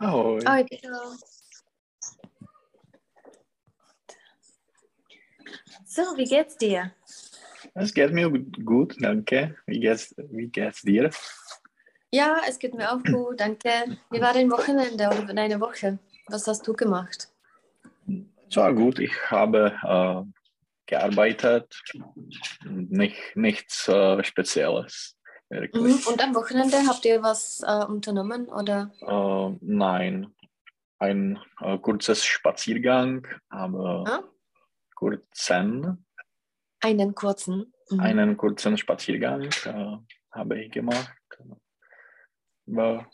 Ahoj. Ahoj. So, wie geht's dir? Es geht mir gut, danke. Wie geht's, wie geht's dir? Ja, es geht mir auch gut, danke. Wie war dein Wochenende oder deine Woche? Was hast du gemacht? Es war gut. Ich habe äh, gearbeitet. Nicht, nichts äh, Spezielles. Mhm. Und am Wochenende habt ihr was äh, unternommen oder? Äh, nein, ein äh, kurzes Spaziergang, aber Ah? kurzen, Einen kurzen. Mhm. einen kurzen Spaziergang äh, habe ich gemacht. Aber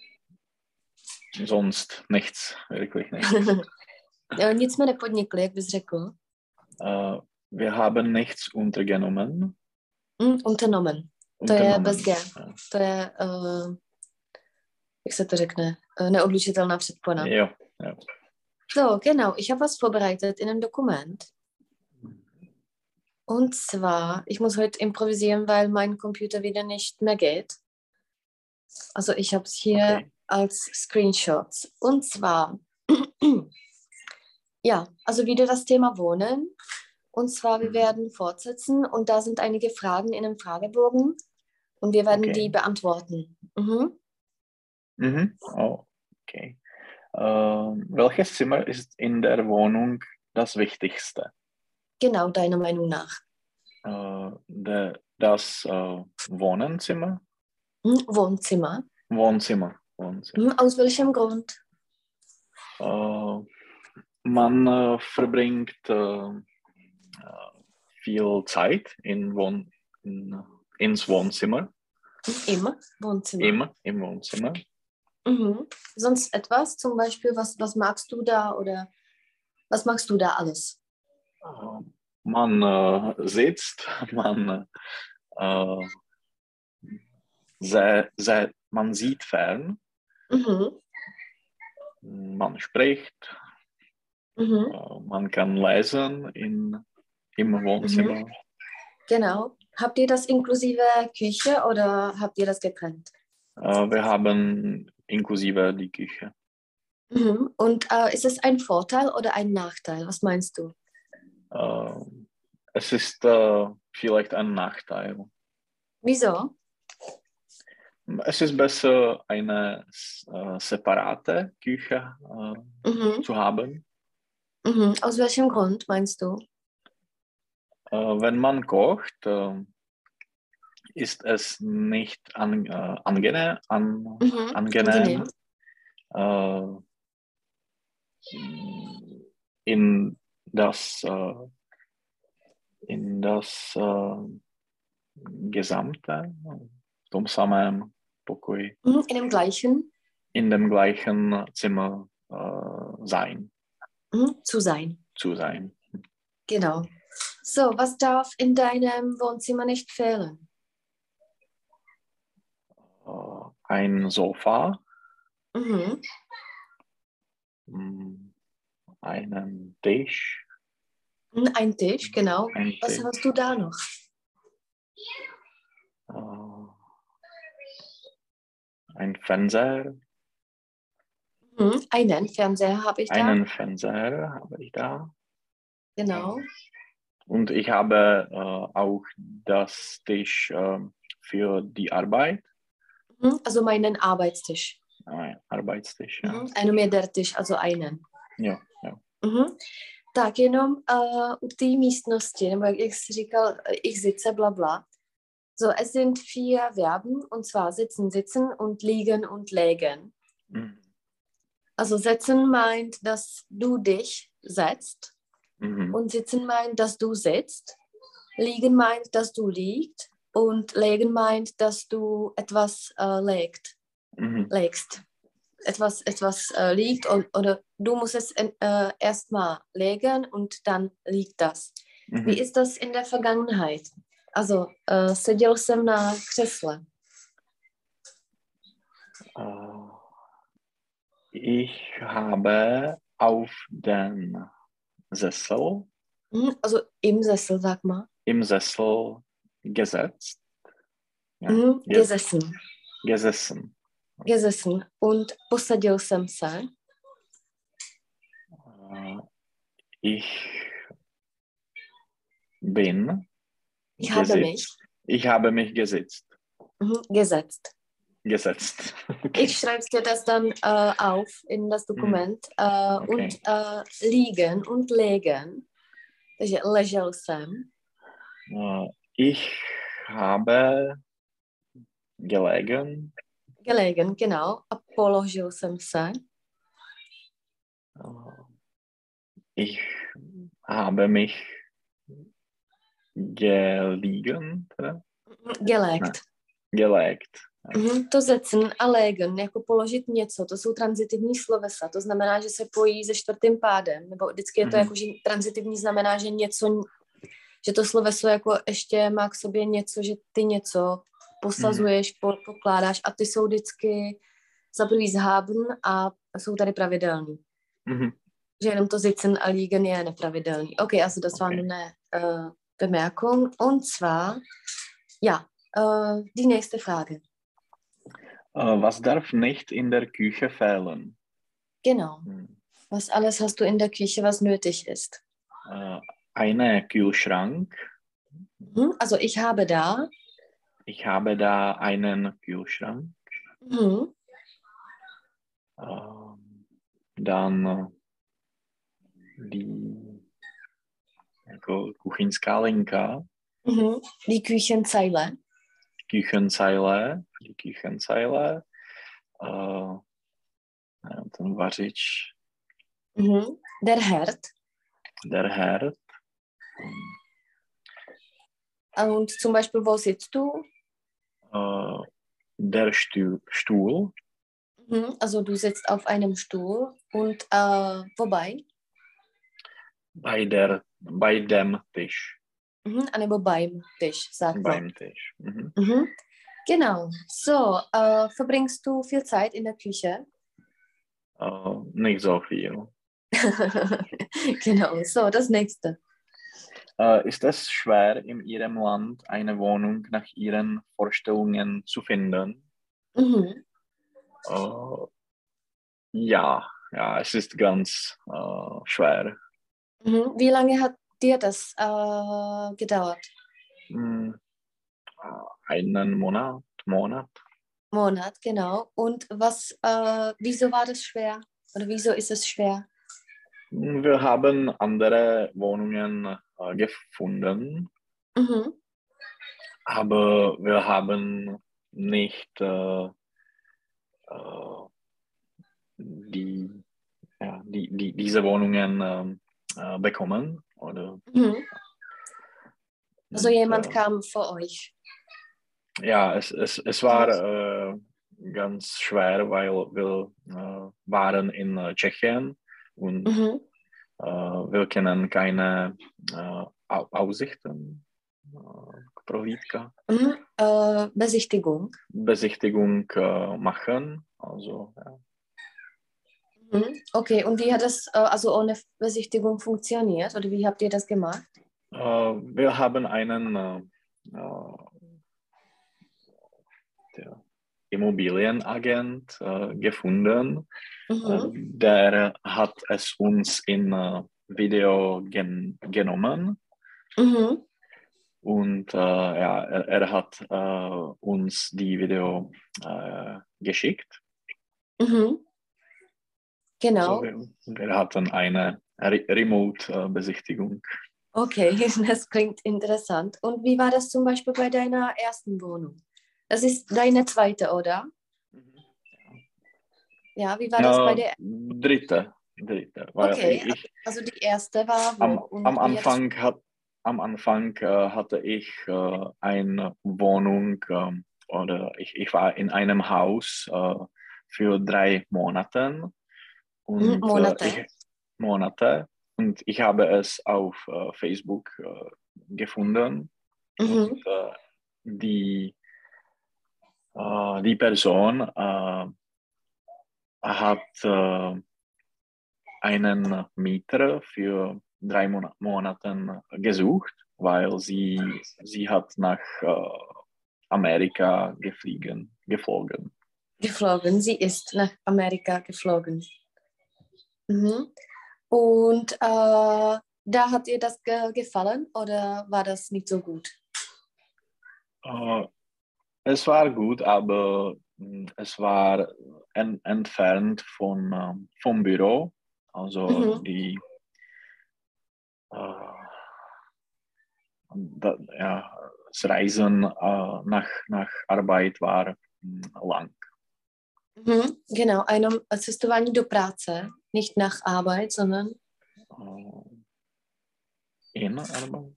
sonst nichts, wirklich nichts. Nic jsme nepodnikli, jak bys řekl. Wir haben nichts untergenommen. Mm, unternommen. To je bez G. To je, uh, jak se to řekne, uh, neodlučitelná předpona. Jo, So, genau. Ich habe was vorbereitet in einem Dokument. Und zwar, ich muss heute improvisieren, weil mein Computer wieder nicht mehr geht. Also ich habe es hier Okay. als Screenshots. Und zwar, ja, also wieder das Thema Wohnen. Und zwar, wir Mhm. werden fortsetzen und da sind einige Fragen in einem Fragebogen und wir werden Okay. die beantworten. Mhm. Mhm. Oh, okay. Ähm, welches Zimmer ist in der Wohnung das Wichtigste? Genau, deiner Meinung nach. Äh, der, das äh, Wohnzimmer? Hm, Wohnzimmer. Wohnzimmer. Wohnzimmer. Hm, aus welchem Grund? Äh, man äh, verbringt äh, äh, viel Zeit in Wohn in, ins Wohnzimmer, Immer Wohnzimmer. immer im Wohnzimmer. Mhm. Sonst etwas? Zum Beispiel, was, was magst du da oder was magst du da alles? Äh, man äh, sitzt, man, äh, sehr, sehr, man sieht fern, Mhm. man spricht, Mhm. äh, man kann lesen in, im Wohnzimmer. Genau. Habt ihr das inklusive Küche oder habt ihr das getrennt? Äh, wir haben inklusive die Küche. Mhm. Und äh, ist es ein Vorteil oder ein Nachteil? Was meinst du? Äh, es ist äh, vielleicht ein Nachteil. Wieso? Es ist besser, eine äh, separate Küche äh, Mhm. zu haben. Mhm. Aus welchem Grund meinst du? Äh, wenn man kocht, äh, ist es nicht an, äh, angene, an, Mhm. angenehm, äh, in das, in das gesamte, samém pokoji, Mhm. In dem gleichen in dem gleichen Zimmer sein, mhm. zu sein. zu sein. Genau. So, was darf in deinem Wohnzimmer nicht fehlen? Äh, ein Sofa, Mhm. mh, einen Tisch, Mhm, Ein Tisch, genau. ein Was Tisch. hast du da noch? Äh, ein Fernseher, Mhm. Einen Fernseher habe ich da. einen Fernseher habe ich da. Genau. Und ich habe äh, auch das Tisch äh, für die Arbeit, Mhm. Also meinen Arbeitstisch. ein Arbeitstisch. Ja. Mhm. Jenom jeden Tisch, also einen. Jo, jo. Mhm. Tak jenom uh, u té místnosti, nebo jak, jak jsi říkal, äh, ich sitze, bla bla. So, es sind vier Verben, und zwar sitzen, sitzen und liegen und legen. Mhm. Also setzen meint, dass du dich setzt Mhm. und sitzen meint, dass du sitzt. Liegen meint, dass du liegst und legen meint, dass du etwas äh, legt, Mhm. legst. Etwas, etwas äh, liegt und, oder du musst es äh, erstmal legen und dann liegt das. Mhm. Wie ist das in der Vergangenheit? Also, äh, seděl jsem na křesle. Ich habe auf den Sessel, Hm, also im Sessel, sag mal. im Sessel gesetzt, Ja, Hm, jetzt. gesessen. gesessen. gesessen und posadil jsem se. Ich bin. Ich habe mich Ich habe mich gesetzt. mhm, gesetzt. Gesetzt. Ich schreibe dir das dann äh, auf in das Dokument. Äh, Okay. Und äh, liegen und legen. Ležel jsem. Äh, Ich habe gelegen. Gelegen, genau. A položil jsem se. Ich habe mich geliegen, oder? Gelegt. gelegt. Mhm, to setzen a legen, jako položit něco, to jsou transitivní slovesa, to znamená, že se pojí se čtvrtým pádem, nebo vždycky je to Mhm. jako, že transitivní znamená, že něco, že to sloveso jako ještě má k sobě něco, že ty něco posazuješ, po, pokládáš a ty jsou vždycky za prvý zhábn a jsou tady pravidelný. Mhm. Že jenom to sitzen a liegen je nepravidelný. Okay, also das war Okay. eine äh, Bemerkung. Und zwar, ja, äh, die nächste Frage. Äh, Was darf nicht in der Küche fehlen? Genau. Hm. Was alles hast du in der Küche, was nötig ist? Äh, Eine Kühlschrank. Mhm. Also ich habe da Ich habe da einen Kühlschrank. mhm. Ähm, Dann äh, die jako kuchyňská linka, Mhm. die Küchenzeile. Küchenzeile, die Küchenzeile, äh, ten vařič, Mhm. Der Herd. der Herd, Und zum Beispiel, wo sitzt du? äh, der Stuhl, Stuhl, Mhm. Also du sitzt auf einem Stuhl und äh, wobei? bei, der, bei dem Tisch, Mhm. Beim Tisch, sagt man. beim Tisch. Mhm. Mhm. Genau. So, äh, verbringst du viel Zeit in der Küche? Äh, nicht so viel. genau. So, das nächste. Äh, ist es schwer, in Ihrem Land eine Wohnung nach Ihren Vorstellungen zu finden? Mhm. Äh, ja, ja, es ist ganz schwer. Mhm. Wie lange hat dir das äh, gedauert? Hm, einen Monat, Monat. Monat, genau. Und was, äh, wieso war das schwer? Oder wieso ist es schwer? Wir haben andere Wohnungen äh, gefunden, Mhm. aber wir haben nicht äh, äh, die, ja, die, die, diese Wohnungen ähm, äh, bekommen. Oder, Mhm. Also jemand äh, kam vor euch. Ja, es, es, es war äh, ganz schwer, weil wir äh, waren in äh, Tschechien und Mhm. äh, wir kennen keine äh, Au- Aussichten, prohlídka, Mhm. Besichtigung. Besichtigung machen. Also, ja. Mhm. Okay, und wie hat das äh, also ohne Besichtigung funktioniert? Oder wie habt ihr das gemacht? äh, wir haben einen äh, äh, Immobilienagent äh, gefunden. Mhm. Der hat es uns in äh, Video gen genommen Mhm. und äh, ja, er, er hat uns die Video geschickt. Mhm. Genau. So, wir, wir hatten eine Re Remote-Besichtigung. Okay, das klingt interessant. Und wie war das zum Beispiel bei deiner ersten Wohnung? Das ist deine zweite, oder? Ja, wie war das bei der? dritte, dritte. Okay, ich, Also die erste war am, am hat Anfang hat am Anfang äh, hatte ich äh, eine Wohnung ähm, oder ich, ich war in einem Haus äh, für drei Monate und Mhm, Monate. Äh, ich, Monate und ich habe es auf äh, Facebook äh, gefunden Mhm. und äh, die äh, die Person äh, hat äh, einen Mieter für drei Mon Monate gesucht, weil sie, sie hat nach äh, Amerika gefliegen, geflogen. geflogen. Sie ist nach Amerika geflogen. Mhm. Und äh, da hat ihr das ge gefallen oder war das nicht so gut? Äh, es war gut, aber mh, es war en entfernt von, ähm, vom Büro. Also Mhm. die da, ja, das Reisen äh, nach, nach Arbeit war mh, lang. Mhm. Genau, einem cestování do práce, nicht nach Arbeit, sondern Äh, in Arbeit?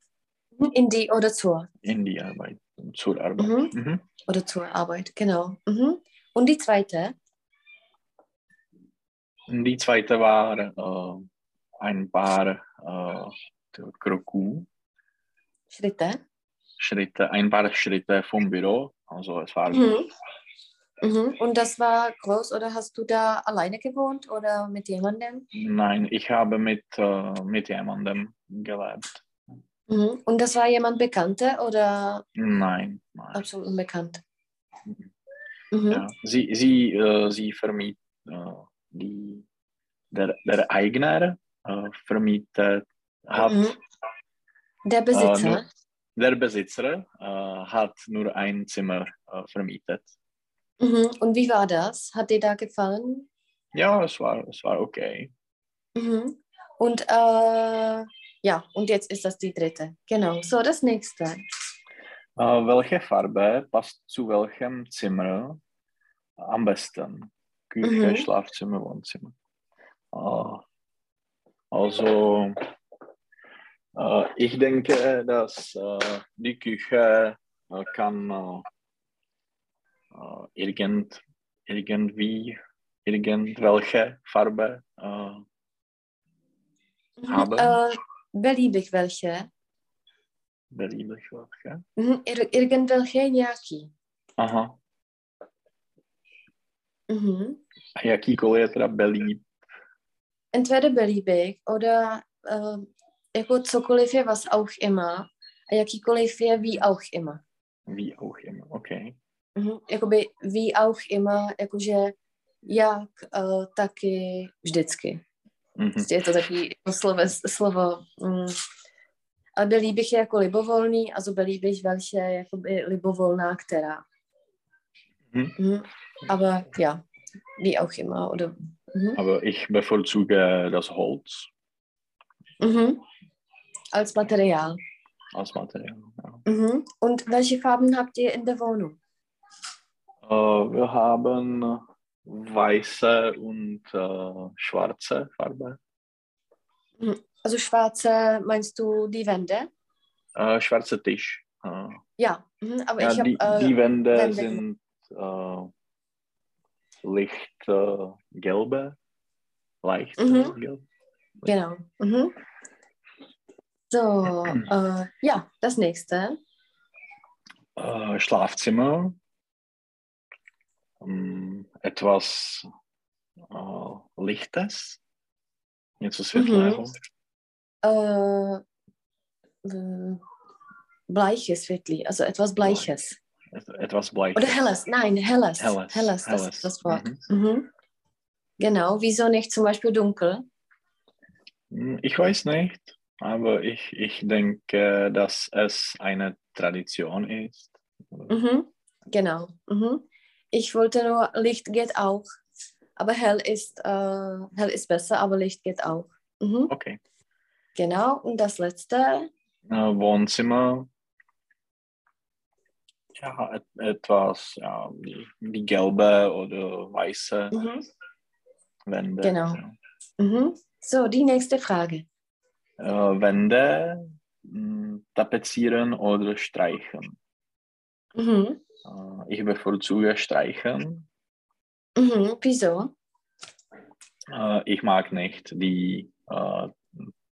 in die oder zur. In die Arbeit, zur Arbeit. Mhm. Mhm. Oder zur Arbeit, genau. Mhm. Und die zweite? Die zweite war äh, ein paar äh, Kroku. Schritte. Schritte, ein paar Schritte vom Büro. Also es war Mhm. Mhm. Und das war groß oder hast du da alleine gewohnt oder mit jemandem? Nein, ich habe mit, äh, mit jemandem gelebt. Mhm. Und das war jemand Bekannter oder Nein, nein. absolut unbekannt? Mhm. Ja. Sie, sie, äh, sie vermiet, äh, die, der, der Eigner äh, vermietet, hat, Mhm. Der Besitzer? nur- der Besitzer äh, hat nur ein Zimmer äh, vermietet. Mhm. Und wie war das? Hat dir da gefallen? Ja, es war, es war okay. Mhm. Und äh, ja, und jetzt ist das die dritte. Genau. So, das nächste. Äh, welche Farbe passt zu welchem Zimmer am besten? Küche, Mhm. Schlafzimmer, Wohnzimmer. Äh, also, äh, ich denke, dass äh, die Küche äh, kann äh, äh, irgend, irgendwie irgendwelche Farbe äh, Mhm. Haben? Äh, beliebig welche. beliebig welche. Mhm. Ir irgendwelche nějaký. Aha. Mhm. A jakýkoliv je teda belíb. Entweder beliebig oder äh, jako cokoliv je was auch immer a jakýkoliv je wie auch immer. Wie auch immer, okay. Mhm. Jakoby wie auch immer, jakože jak, uh, taky vždycky. Mhm. Prostě je to takový jako slovo, slovo mm, ale belíbych je jako libovolný a so belíbig welche jakoby libovolná, která. Mhm. Mhm. Aber ja, wie auch immer. Oder, mhm. Aber ich bevorzuge das Holz Mhm. Als Material. als Material. Ja. Mhm. Und welche Farben habt ihr in der Wohnung? Äh, wir haben weiße und äh, schwarze Farbe. Also schwarze, meinst du die Wände? Äh, schwarzer Tisch. Äh, Ja, mhm. aber ja, ich habe... die, Äh, die Wände Wände. sind äh, licht äh, gelbe, leicht Mhm. gelb. Genau. Mhm. So, ja, das nächste. Schlafzimmer. Ähm, etwas äh, Lichtes. Něco světlého. Äh, äh, bleiches, světlý, also etwas Bleiches. Et- Etwas Bleiches. Oder helles, nein, helles. Helles, das helles. ist das Wort. Mhm. Mhm. Genau, wieso nicht zum Beispiel dunkel? Hm, Ich weiß nicht, aber ich, ich denke, dass es eine Tradition ist. Mhm. Genau. Mhm. Ich wollte nur, Licht geht auch. Aber hell ist, äh, hell ist besser, aber Licht geht auch. Mhm. Okay. Genau, und das letzte. Äh, Wohnzimmer. Ja, et, etwas, ja, die, die gelbe oder weiße Mhm. Wände. Genau. Ja. Mhm. So, die nächste Frage. Äh, Wände mh, tapezieren oder streichen. Mhm. Äh, ich bevorzuge streichen. Mhm. Wieso? Äh, ich mag nicht die äh,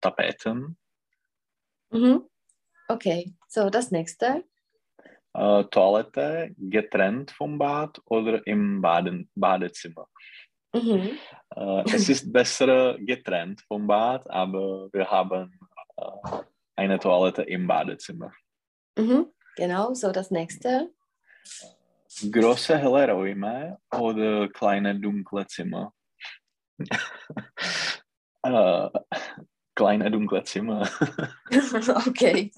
Tapeten. Mhm. Okay, so das nächste. Äh, Toilette getrennt vom Bad oder im Baden Badezimmer. Mhm. Äh, es ist besser getrennt vom Bad, aber wir haben äh, eine Toilette im Badezimmer. Mhm. Genau, so das nächste. Große helle Räume oder kleine dunkle Zimmer? äh, kleine dunkle Zimmer. OK.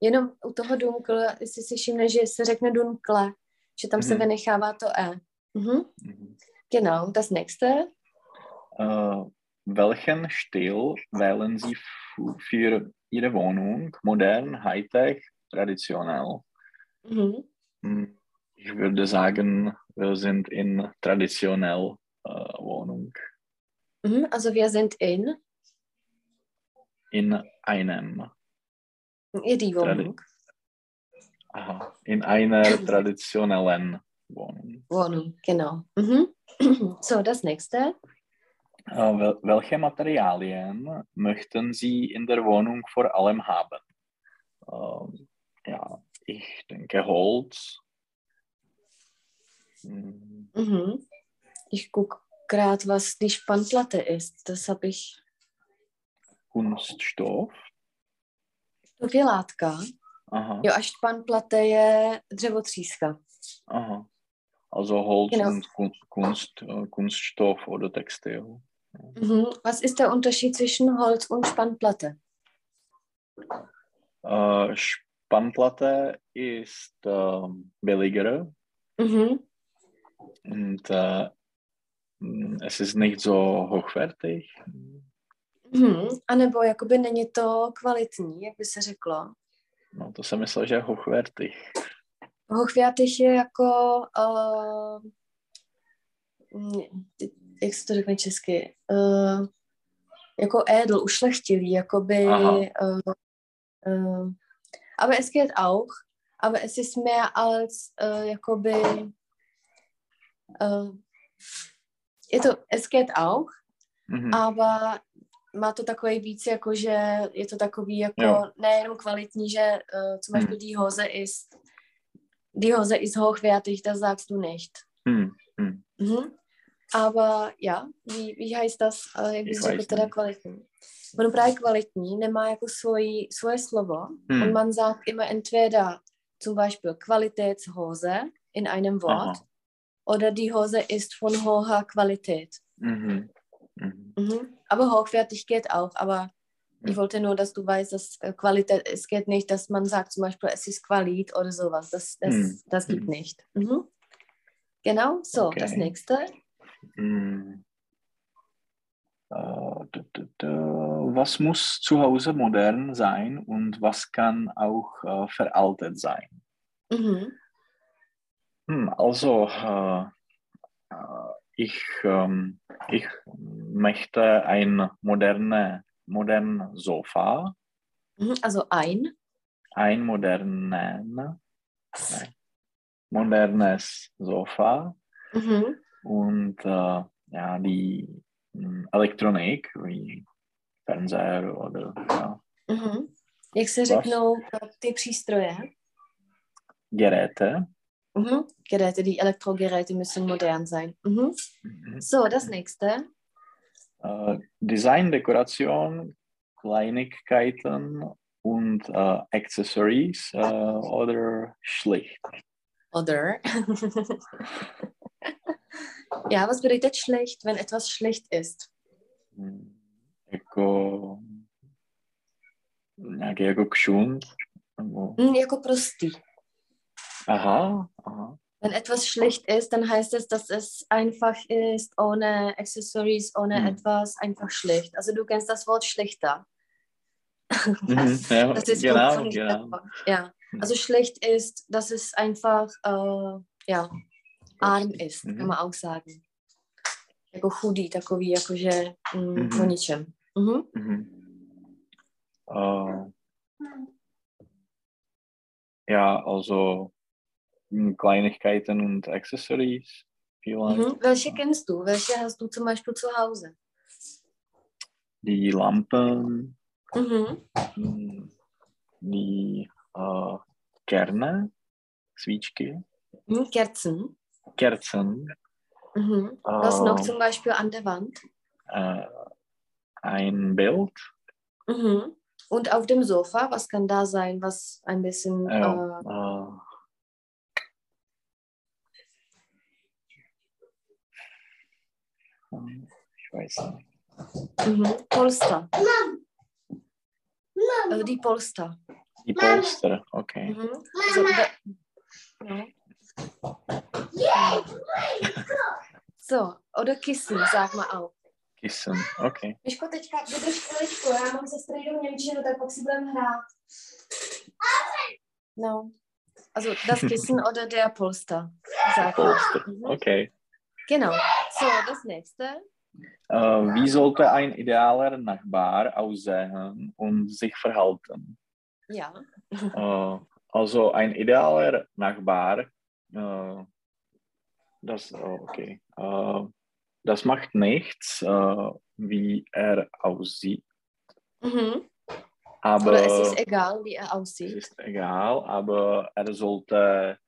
Jenom u toho dunkle, jestli si všimne, že se řekne dunkle, že tam mm-hmm. se vynechává to E. Mhm. Mm-hmm. Genau, das nächste. Uh, welchen Stil wählen Sie für Ihre Wohnung? Modern, Hightech, traditionell? Mhm. Ich würde sagen, wir sind in traditionell uh, Wohnung. Mhm, also wir sind in? In einem. In die Wohnung. Aha, in einer traditionellen Wohnung. Wohnung, genau. Mhm. So, das nächste. Uh, welche Materialien möchten Sie in der Wohnung vor allem haben? Uh, ja, ich denke Holz. Hm. Mhm. Ich gucke gerade, was die Spannplatte ist. Das habe ich. Kunststoff. Stoff je látka. Aha. Jo, a španplate je dřevotříska. Aha. Also Holz genau. und Kunst, äh, Kunststoff oder Textil. Mhm. Was ist der Unterschied zwischen Holz und Spannplatte? Äh, Spannplatte ist äh, billiger mhm. und äh, es ist nicht so hochwertig. Mhm. A nebo jakoby není to kvalitní, jak by se řeklo. No to jsem myslel, že je hochwertig. Hochwertig je jako, uh, jak se to řekne česky, uh, jako edl, ušlechtilý, jakoby, uh, uh, aber es geht auch, aber es ist mehr als, jakoby, uh, je to, es geht auch, mm-hmm. aber má to takový víc, jako že je to takový jako jo. nejenom kvalitní, že uh, zum Beispiel mm. die Hose ist die Hose ist hochwertig, das sagst du nicht. Hm, hm. Mhm. Aber ja, wie, wie heißt das, jak bys řekl teda kvalitní? Ono právě kvalitní nemá jako svoji, svoje slovo hm. und man sagt immer entweder zum Beispiel Qualitätshose in einem Wort Aha. oder die Hose ist von hoher Qualität. Mhm. Mhm. Mhm. Aber hochwertig geht auch, aber ich wollte nur, dass du weißt, dass äh, Qualität, es geht nicht, dass man sagt zum Beispiel, es ist Qualit oder sowas. Das, das, hm. das gibt hm. nicht. Mhm. Genau, so, okay. das nächste. Hm. Uh, was muss zu Hause modern sein und was kann auch uh, veraltet sein? Mhm. Hm, also, uh, ich, ähm, ich möchte ein moderne modernen Sofa. Mhm, also ein? Ein modernen, modernes Sofa. Mhm. Und äh, ja, die Elektronik wie Fernseher oder ja. Mhm. Jak se řeknou ty přístroje? Geräte. Mhm. Geräte, die Elektrogeräte müssen modern sein. Mhm. Mhm. So, das nächste. äh, Design, Dekoration, Kleinigkeiten und äh, Accessories äh, oder schlicht. Oder. ja, was bedeutet schlecht, wenn etwas schlecht ist? Jako, nějaký jako kšun? Mm, jako prostý. Aha, aha. Wenn etwas schlecht ist, dann heißt es, dass es einfach ist, ohne Accessories, ohne mhm. etwas, einfach schlecht. Also du kennst das Wort schlechter. Mhm, ja, das ist genau, genau. Ja, also schlecht ist, dass es einfach äh, ja, arm ist, mhm. kann man auch sagen. Jako chudý, takový, jakože mm, mhm. po ničem. Mhm. Mhm. Uh, ja, also Kleinigkeiten und Accessories. Mhm. Welche kennst du? Welche hast du zum Beispiel zu Hause? Die Lampen, mhm. Hm, die äh, Kerne, Svíčky. Mhm, Kerzen. Kerzen. Mhm. Was äh, noch zum Beispiel an der Wand? Äh, ein Bild. Mhm. Und auf dem Sofa, was kann da sein, was ein bisschen... Ja, äh, äh, ich weiß nicht. Mhm. Polster. Also die Polster. Die Polster, okay. Mhm. Also, da, ja. So, oder Kissen, sag mal auch. Kissen, okay. Myško, teďka vydrž chviličku, já mám se strejdou Němčinu, tak pak si budeme hrát. No. Also das Kissen oder der Polster. Sag mal. Polster, Mhm. okay. Genau. So, das nächste. Äh, wie sollte ein idealer Nachbar aussehen und sich verhalten? Ja. Äh, also ein idealer Nachbar, äh, das, oh, okay. Äh, das macht nichts, äh, wie er aussieht. Mhm. Aber Oder es ist egal, wie er es aussieht. ist egal, aber er sollte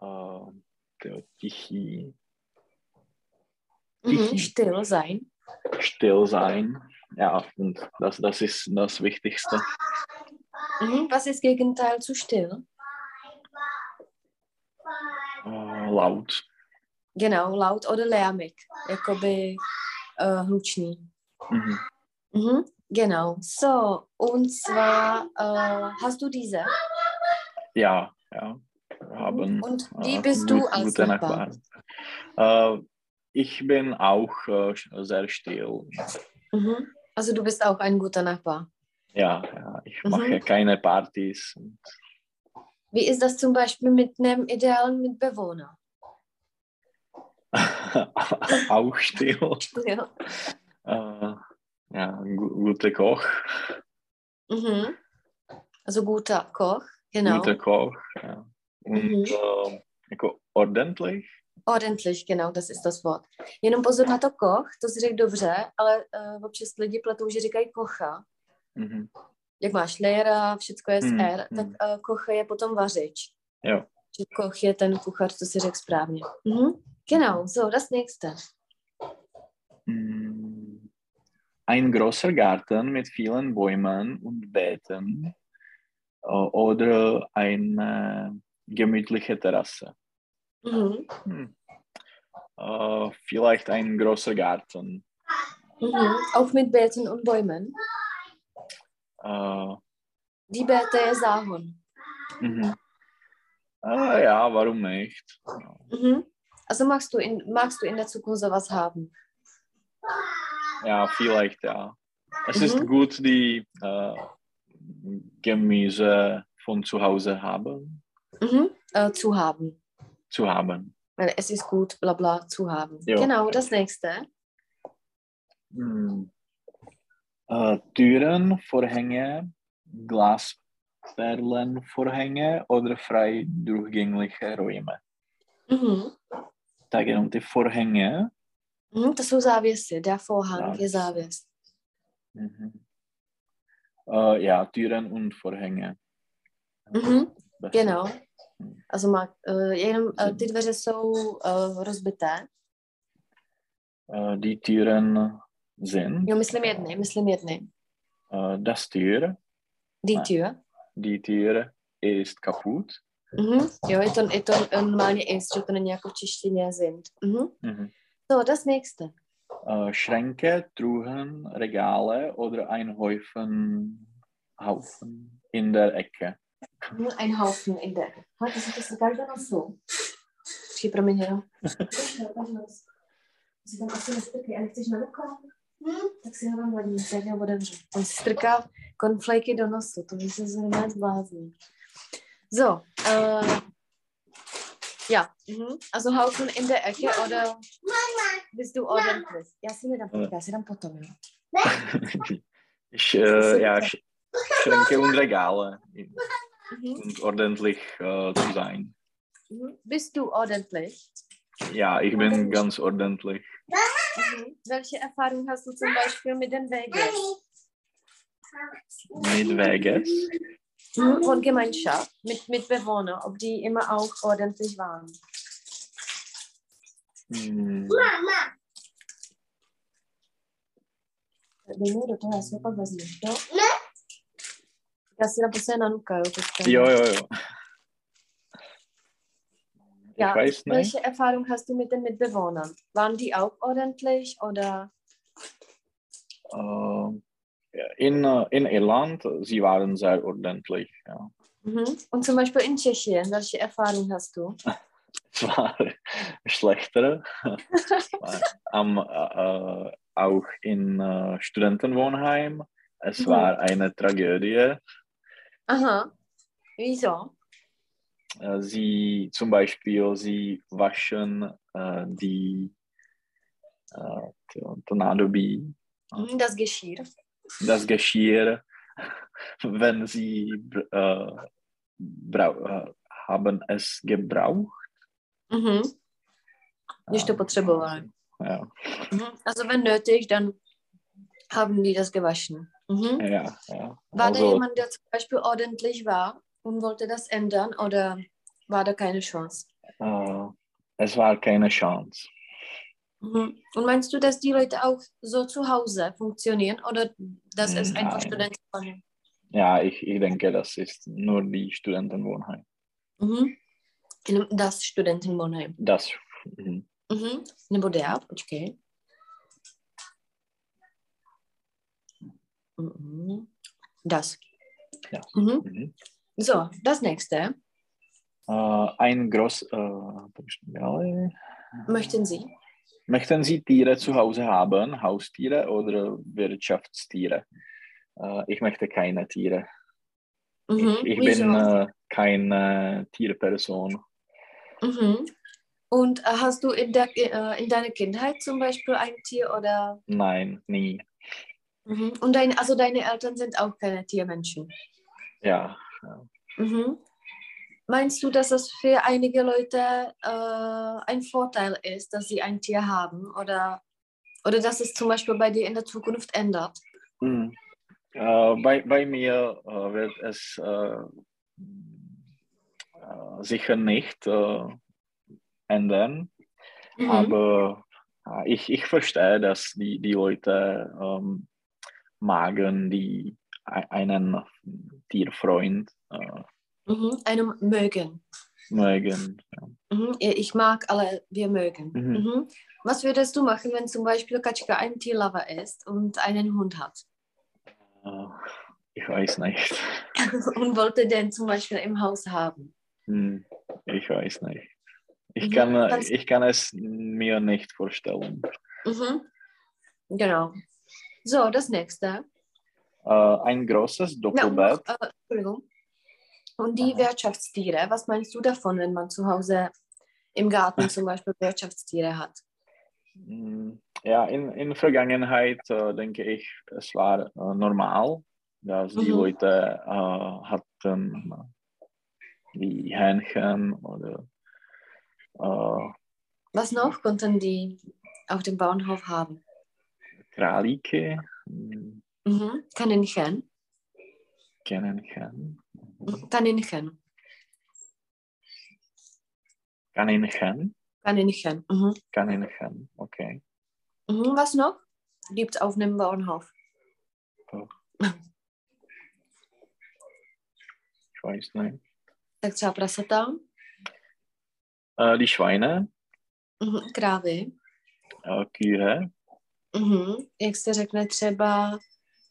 äh, tichi- Mhm. Still sein. still sein. Ja, und das, das ist das Wichtigste. Mhm. Was ist Gegenteil zu still? Äh, laut. Genau, laut oder lärmig. Jakoby äh, hlučný. Mhm. Mhm. Genau. So, und zwar äh, hast du diese? Ja, ja. Wir haben Und wie bist du als Nachbar? Nachbarn. Ich bin auch sehr still. Mhm. Also du bist auch ein guter Nachbar. Ja, ja ich Mhm. mache keine Partys. und- Wie ist das zum Beispiel mit einem idealen Mitbewohner? auch still. Ja. Äh, ja, gu guter Koch. Mhm. Also guter Koch, genau. Guter Koch. Ja. Und Mhm. äh, jako ordentlich. Ordentlich, genau, das ist das Wort. Jenom pozor na to koch, to si řekl dobře, ale uh, občas lidi pletou, že říkají kocha. Mhm. Jak máš léra, všecko je z Mm, R, mm. tak uh, kocha je potom vařič. Jo. Že koch je ten kuchař, to si řekl správně. Mhm. Genau, so, das nächste. Mm. Ein großer Garten mit vielen Bäumen und Beeten äh, oder eine gemütliche Terrasse. Mhm. Hm. Äh, vielleicht ein großer Garten. Mhm. Auch mit Beeten und Bäumen. Äh, Die Beete je záhon. mhm. Äh, ja, warum nicht? Mhm. Also magst du, in, magst du in der Zukunft sowas haben? Ja, vielleicht ja. Es Mhm. ist gut, die äh, Gemüse von zu Hause haben, Mhm. Äh, zu haben. zu haben. Es ist gut, bla bla, zu haben. Ja. Genau, das nächste. Hm. Äh, Türen, Vorhänge, Glasperlenvorhänge oder frei durchgängliche Räume. Mhm. Tak jenom ty Vorhänge. Mhm. To jsou závěsy, der Vorhang Závěs. je závěs. Mhm. Äh, ja, Türen und Vorhänge. Mhm. Das- Genau. Mhm. Also mag, uh, jenom uh, ty dveře jsou uh, rozbité. Äh, die Türen sind Jo, myslím jedny, myslím jedny. äh, das Tür, Die. Tür. die Tür ist kaputt. Mhm. Jo, je to, je to normálně ist, že to není jako v češtině sind. Mhm. Mhm. So, das nächste. Äh, Schränke, Truhen, Regale oder ein Häufen, Haufen in der Ecke. Mhm, Ein Haufen in der. Ha, ty si to strkáš do nosu. Při, promiň, jenom. Strkáš nos. Ty si tam asi nestrkej a nechceš na rukou? Tak si ho tam hladím, tak ho otevřu. On si strká konflejky do nosu, to by se zrovna zblázní. So, äh, ja, mhm. also Haufen in der Ecke oder bist du ordentlich? Já si nedám, Äh. já si dám potom, jo. Ich, äh, ja, Schränke und Regale Mhm. und ordentlich äh, zu sein. Mhm. Bist du ordentlich? Ja, ich bin ganz ordentlich. Mhm. Welche Erfahrung hast du zum Beispiel mit den Wegen? Mit Vegas. Mhm. Von Gemeinschaft, mit, mit Bewohnern, ob die immer auch ordentlich waren. Hm, Dej mi do toho, já si ho pak vezmu. Jo? Já si dám posledně na nuka, Ja, weiß nicht. welche Erfahrung hast du mit den Mitbewohnern? Waren die auch ordentlich oder? Äh, in, äh, in Irland, sie waren sehr ordentlich. Ja. Mhm. Und zum Beispiel in Tschechien, welche Erfahrung hast du? Es war schlechter. Am, äh, auch in äh, Studentenwohnheim. Es Mhm. war eine Tragödie. Aha. Wieso? Äh, Sie zum Beispiel, sie waschen äh, die äh, Tornado-Bee, Mhm, Das Geschirr. das Geschirr, wenn sie äh, haben es gebraucht. Mhm. Nicht Ja, potřebovali. Ja, Mhm. Also wenn nötig, dann haben die das gewaschen. Mhm. ja, ja. War da Also, jemand, der zum Beispiel ordentlich war und wollte das ändern oder war da keine Chance? äh, es war keine Chance. Mhm. Und meinst du, dass die Leute auch so zu Hause funktionieren oder dass es einfach Nein. Studenten waren? Ja, ich, ich denke, das ist nur die Studentenwohnheim. Mhm. Das Studentenwohnheim. Das. mhm. Mhm. Nebo DEA, počkej. Mhm. Das. Ja. Mhm. So, das nächste. Äh, ein groß. Äh, alle. Möchten Sie? Möchten Sie Tiere zu Hause haben, Haustiere oder Wirtschaftstiere? Äh, ich möchte keine Tiere. Mhm. Ich Wieso? bin äh, keine Tierperson. Mhm. Und äh, hast du in, der, äh, in deiner Kindheit zum Beispiel ein Tier oder? Nein, nie. Mhm. Und dein, also deine Eltern sind auch keine Tiermenschen. Ja, Mhm. Meinst du, dass es für einige Leute äh, ein Vorteil ist, dass sie ein Tier haben oder, oder dass es zum Beispiel bei dir in der Zukunft ändert? Hm. Äh, bei, bei mir äh, wird es äh, äh, sicher nicht äh, ändern, Mhm. aber ich, ich verstehe, dass die, die Leute ähm, magen, die einen Tierfreund äh, Mhm. Einem mögen. mögen. Ja. Mhm. Ich mag alle, wir mögen. Mhm. Mhm. Was würdest du machen, wenn zum Beispiel Katschka ein Tierlover ist und einen Hund hat Äh, ich weiß nicht. und wollte den zum Beispiel im Haus haben? Hm, ich weiß nicht. Ich, Mhm. kann, äh, ich kann es mir nicht vorstellen. Mhm. Genau. So, das nächste. Äh, ein großes Ja, und, Doppelbett. noch, äh, Entschuldigung. Und die Aha. Wirtschaftstiere, was meinst du davon, wenn man zu Hause im Garten zum Beispiel Wirtschaftstiere hat? Mm, Ja, in, in Vergangenheit äh, denke ich, es war äh, normal, dass die Mhm. Leute äh, hatten die Hähnchen oder äh, Was noch konnten die auf dem Bauernhof haben? Kralike, Mhm. Kaninchen. Kaninchen, Mhm. Kaninchen. Kaninchen, Kaninchen. Mhm. Kaninchen, okay. Mhm. Was noch? Gibt es auf dem Bauernhof? Ich weiß nicht. Tak třeba prasata, Äh, die Schweine, mhm. krávy. äh, Kühe, Mhm. Jak se řekne třeba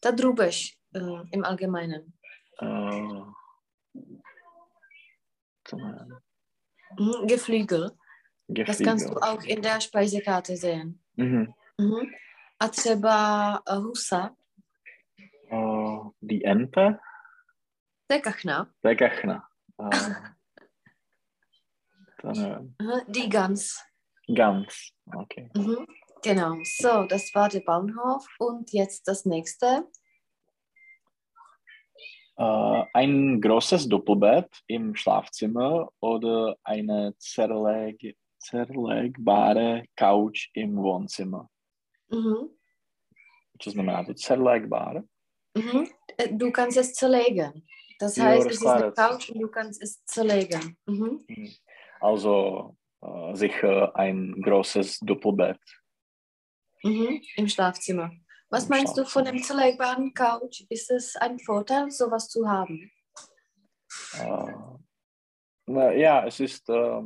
ta drůbež uh, im Allgemeinen. äh, zum- Mhm. Geflügel. Das kannst du Geflügel. auch in der Speisekarte sehen. Mhm. Mhm. A třeba uh, husa, Äh, die Ente, to je kachna. der Kachna. Äh, dann, äh, Mhm. Die Gans. Gans, okay. Mhm. Genau. So, das war der Bauernhof. Und jetzt das nächste. Äh, ein großes Doppelbett im Schlafzimmer oder eine zerleg zerlegbare Couch im Wohnzimmer. Mhm. Co znamená to zerlegbare? Mhm. Äh, Du kannst es zerlegen. Das heißt, das es ist eine das. Couch und du kannst es zerlegen. Mhm. Mhm. Also äh, sicher ein großes Doppelbett. Mhm. Im Schlafzimmer. Was Im meinst du von dem Schlafzimmer. zerlegbaren Couch? Ist es ein Vorteil, sowas zu haben? Äh, na, ja, es ist, äh,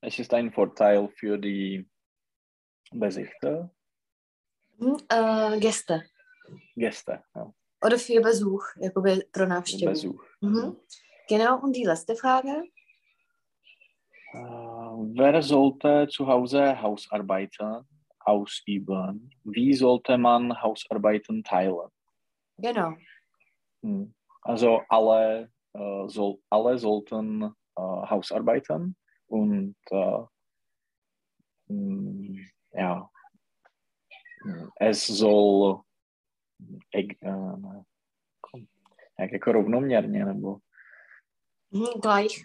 es ist ein Vorteil für die Besichter, Hm, äh, Gäste. Gäste, ja, Oder für Besuch, jakoby pro návštěvu. Besuch. Mhm. Genau, und die letzte Frage? Äh, wer sollte zu Hause Hausarbeiten ausüben? Wie sollte man Hausarbeiten teilen? Genau. Hm. Also alle, äh, soll, alle sollten äh, Hausarbeiten und äh, hm, ja, es soll äh, jak jako rovnoměrně nebo Mhm, gleich.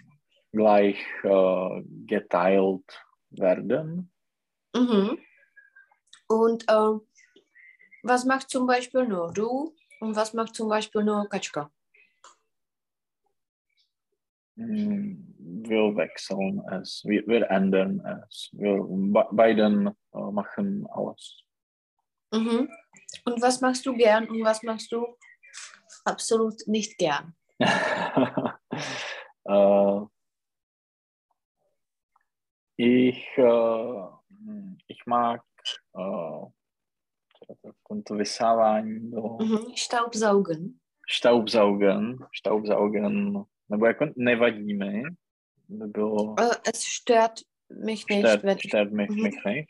gleich äh, geteilt werden. Mhm. Und ähm, was macht zum Beispiel nur du und was macht zum Beispiel nur Katschka? Hm, Wir wechseln es, wir, wir ändern es. Wir be beiden äh, machen alles. Mhm. Und was machst du gern und was machst du absolut nicht gern? äh, ich, äh, ich mag to vysávání do Mhm. Staubsaugen. Staubsaugen, Staubsaugen, nebo jako nevadí mi, by es stört mich nicht, stört, wenn stört mich, Mhm. mich nicht.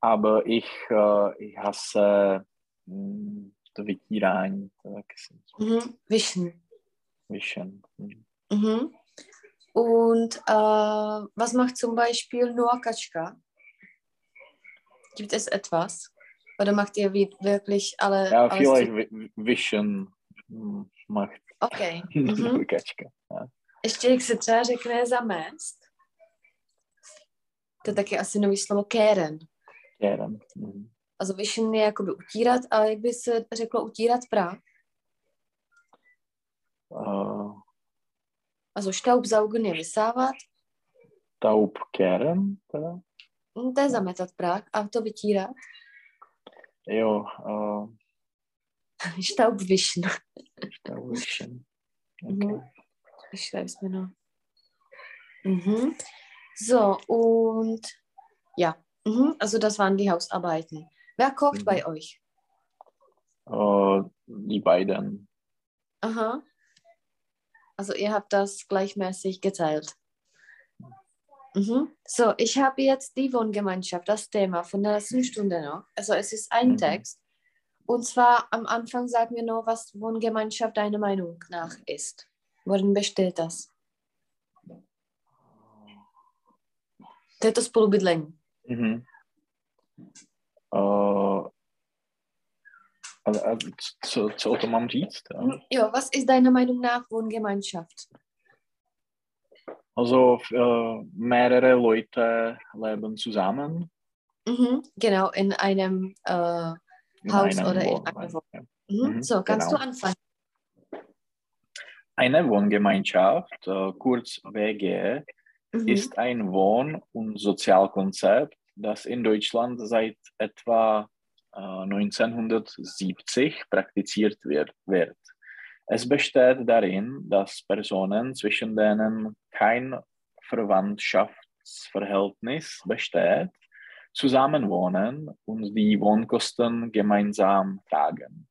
Aber ich, äh, ich hasse to vytírání, to jsem mhm. wischen. vyšen. Hm. Mhm. Und äh, was macht zum Beispiel nur Katschka? Gibt es etwas? Oder macht ihr wie- wirklich alle Ja, vielleicht zu- vi- vyšen hm, macht Okay. Mhm. Ja. Ještě jak se třeba řekne zamést, to je taky asi nový slovo kéren. Kérem. Hm. Also wischen je jakoby utírat, ale jak by se řeklo utírat prach? Uh, Also Staubsaugen je vysávat, taub kérem, teda? Hm, to je zametat prach a to vytírat. Jo, uh, Staubwischen. taub vyšen. Mhm. Okay. Ich schreibe es mir noch. Mhm. So, und ja, mhm. also das waren die Hausarbeiten. Wer kocht Mhm. bei euch? Uh, die beiden. Aha. Also ihr habt das gleichmäßig geteilt. Mhm. So, ich habe jetzt die Wohngemeinschaft, das Thema von der letzten Stunde noch. Also es ist ein Mhm. Text. Und zwar am Anfang sagen wir noch, was Wohngemeinschaft deiner Meinung nach ist. Worin besteht das? To je to spolubydlení. Mhm. Uh, a, a co, co o tom mám říct? Ja? Jo, was ist deiner Meinung nach Wohngemeinschaft? Also uh, mehrere Leute leben zusammen Mhm, genau, in einem äh, in Haus einem oder in einer Wohnung. Mhm. Mhm, So, kannst genau. du anfangen? Eine Wohngemeinschaft, äh, kurz WG, Mhm. ist ein Wohn- und Sozialkonzept, das in Deutschland seit etwa äh, 1970 praktiziert wird, wird. Es besteht darin, dass Personen, zwischen denen kein Verwandtschaftsverhältnis besteht, zusammenwohnen und die Wohnkosten gemeinsam tragen.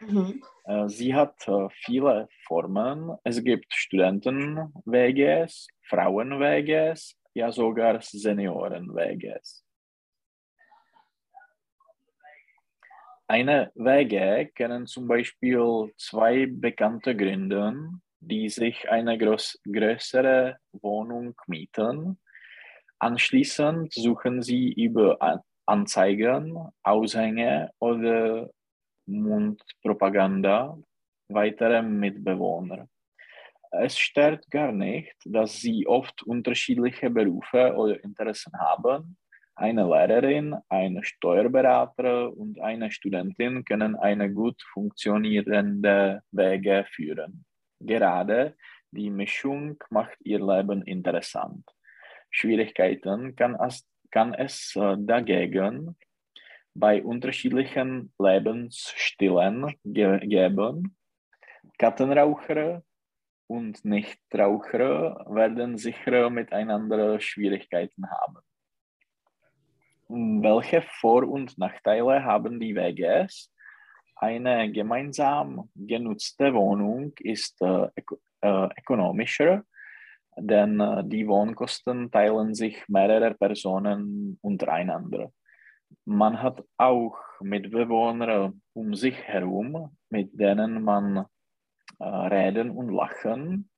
Mhm. Äh, Sie hat äh, viele Formen. Es gibt Studenten-WGs, Frauen-WGs, ja sogar Senioren-WGs. Eine WG können zum Beispiel zwei Bekannte gründen, die sich eine groß, größere Wohnung mieten. Anschließend suchen sie über An- Anzeigen, Aushänge oder Mundpropaganda weitere Mitbewohner. Es stört gar nicht, dass sie oft unterschiedliche Berufe oder Interessen haben. Eine Lehrerin, ein Steuerberater und eine Studentin können eine gut funktionierende Wege führen. Gerade die Mischung macht ihr Leben interessant. Schwierigkeiten kann es, kann es äh, dagegen bei unterschiedlichen Lebensstilen ge geben. Kettenraucher und Nichtraucher werden sicher miteinander Schwierigkeiten haben. Welche Vor- und Nachteile haben die WGs? Eine gemeinsam genutzte Wohnung ist äh, äh, ökonomischer, denn äh, die Wohnkosten teilen sich mehrere Personen untereinander. Man hat auch Mitbewohner um sich herum, mit denen man äh, reden und lachen,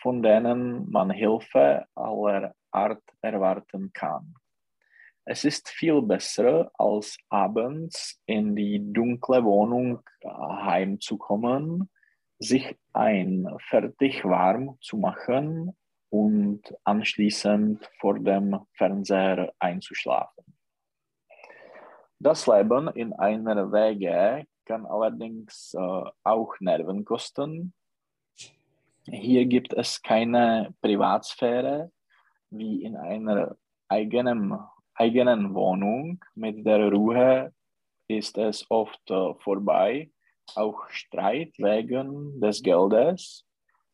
von denen man Hilfe aller Art erwarten kann. Es ist viel besser, als abends in die dunkle Wohnung äh, heimzukommen, sich ein fertig warm zu machen und anschließend vor dem Fernseher einzuschlafen. Das Leben in einer WG kann allerdings äh, auch Nerven kosten. Hier gibt es keine Privatsphäre wie in einer eigenen, eigenen Wohnung. Mit der Ruhe ist es oft äh, vorbei. Auch Streit wegen des Geldes,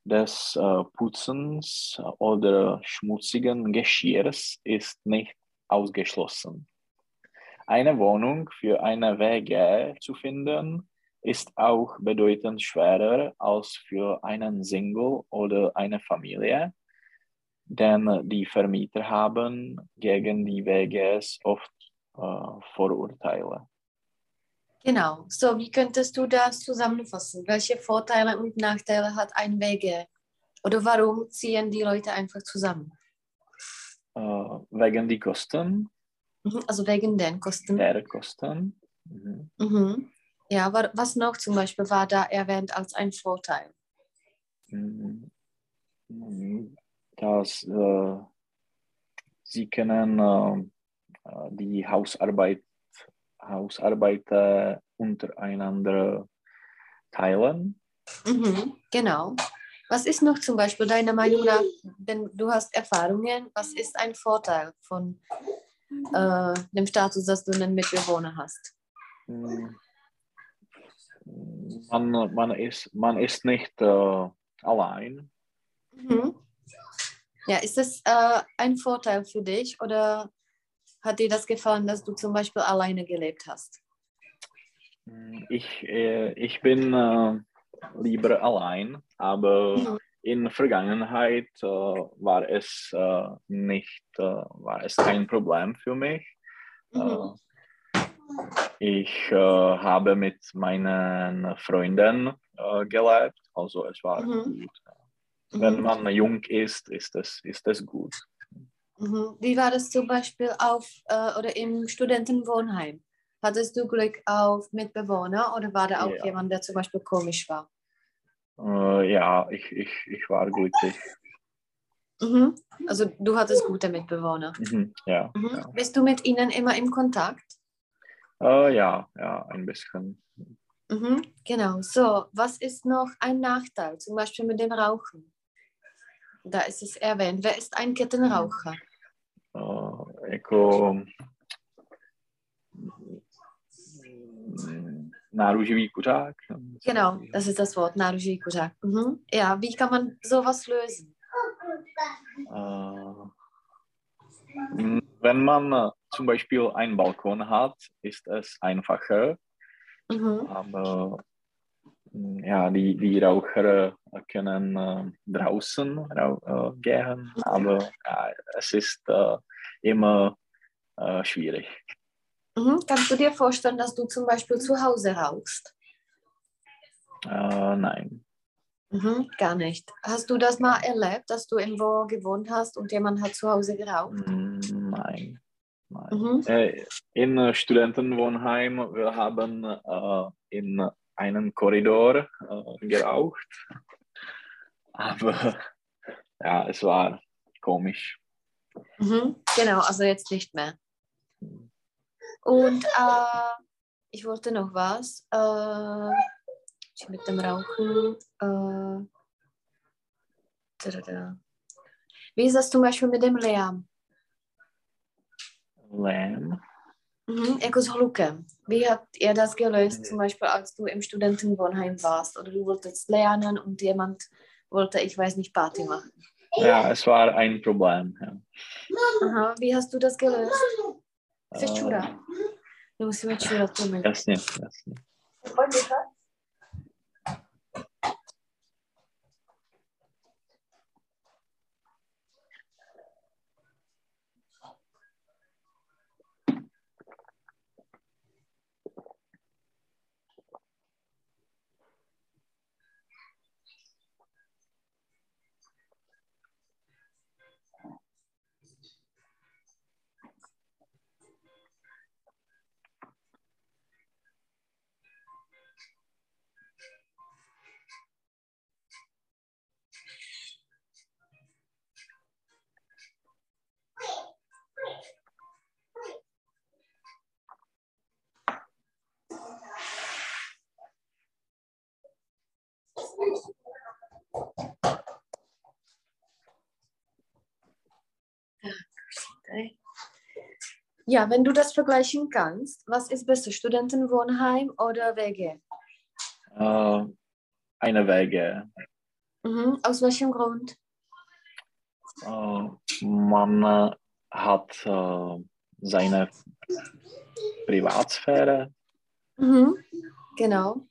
des äh, Putzens oder schmutzigen Geschirrs ist nicht ausgeschlossen. Eine Wohnung für eine WG zu finden, ist auch bedeutend schwerer als für einen Single oder eine Familie, denn die Vermieter haben gegen die WGs oft äh, Vorurteile. Genau, so wie könntest du das zusammenfassen? Welche Vorteile und Nachteile hat ein WG? Oder warum ziehen die Leute einfach zusammen? Äh, wegen die Kosten Mhm, also wegen den Kosten. Der Kosten. Mhm. Mhm. Ja, was noch zum Beispiel war da erwähnt als ein Vorteil? Mhm. Dass äh, sie können äh, die Hausarbeit, Hausarbeiter untereinander teilen. Mhm, genau. Was ist noch zum Beispiel deiner Meinung nach, denn du hast Erfahrungen, was ist ein Vorteil von äh, dem Status, dass du einen Mitbewohner hast? Mm. Man, man, ist, man ist nicht äh, allein. Mhm. Ja, ist das äh, ein Vorteil für dich oder hat dir das gefallen, dass du zum Beispiel alleine gelebt hast? Mm, ich, äh, ich bin äh, lieber allein, aber mhm in der Vergangenheit äh, war es äh, nicht, äh, war es kein Problem für mich. Mhm. Ich habe mit meinen Freunden gelebt, also es war mhm. gut. Wenn mhm. man jung ist, ist es, ist es gut. Mhm. Wie war das zum Beispiel auf oder im Studentenwohnheim? Hattest du Glück auf Mitbewohner oder war da auch ja. jemand, der zum Beispiel komisch war? Äh, ja, ich, ich, ich war glücklich. Mhm. Also du hattest gute Mitbewohner. Mhm, ja, mhm. ja, Bist du mit ihnen immer im Kontakt? Äh, ja, ja, ein bisschen. Mhm, genau. So, was ist noch ein Nachteil, zum Beispiel mit dem Rauchen? Da ist es erwähnt. Wer ist ein Kettenraucher? Äh, jako náruživý kuřák. Genau, das ist das Wort, náruživý kuřák. Mhm. Ja, wie kann man sowas lösen? Uh, wenn man zum Beispiel einen Balkon hat, ist es einfacher. Mhm. Aber ja, die, die Raucher können äh, draußen äh, gehen, aber ja, es ist äh, immer schwierig. Mhm. Kannst du dir vorstellen, dass du zum Beispiel zu Hause rauchst? Äh, nein. Mhm, gar nicht. Hast du das mal erlebt, dass du irgendwo gewohnt hast und jemand hat zu Hause geraucht? Mm, nein. Nein. Mhm. Äh, in Studentenwohnheim, wir haben äh, in einem Korridor äh, geraucht. Aber ja, es war komisch. Mhm, genau, also jetzt nicht mehr. Und äh, ich wollte noch was. Äh, mit dem Rauchen. Äh, Wie ist das zum Beispiel mit dem Lärm? Lärm? Mhm, jako s hlukem. Wie habt ihr das gelöst, zum Beispiel als du im Studentenwohnheim warst oder du wolltest lernen und jemand wollte, ich weiß nicht, Party machen. Ja, es war ein Problem. Ja. Aha, wie hast du das gelöst? Äh, Sečura. Nemusíme čurat, promiň. jasně, jasně. Pojď Okay. Ja, wenn du das vergleichen kannst, was ist besser, Studentenwohnheim oder WG? Äh, eine Wege. Mhm. Aus welchem Grund? Äh, man hat äh, seine Privatsphäre. Mhm. Genau.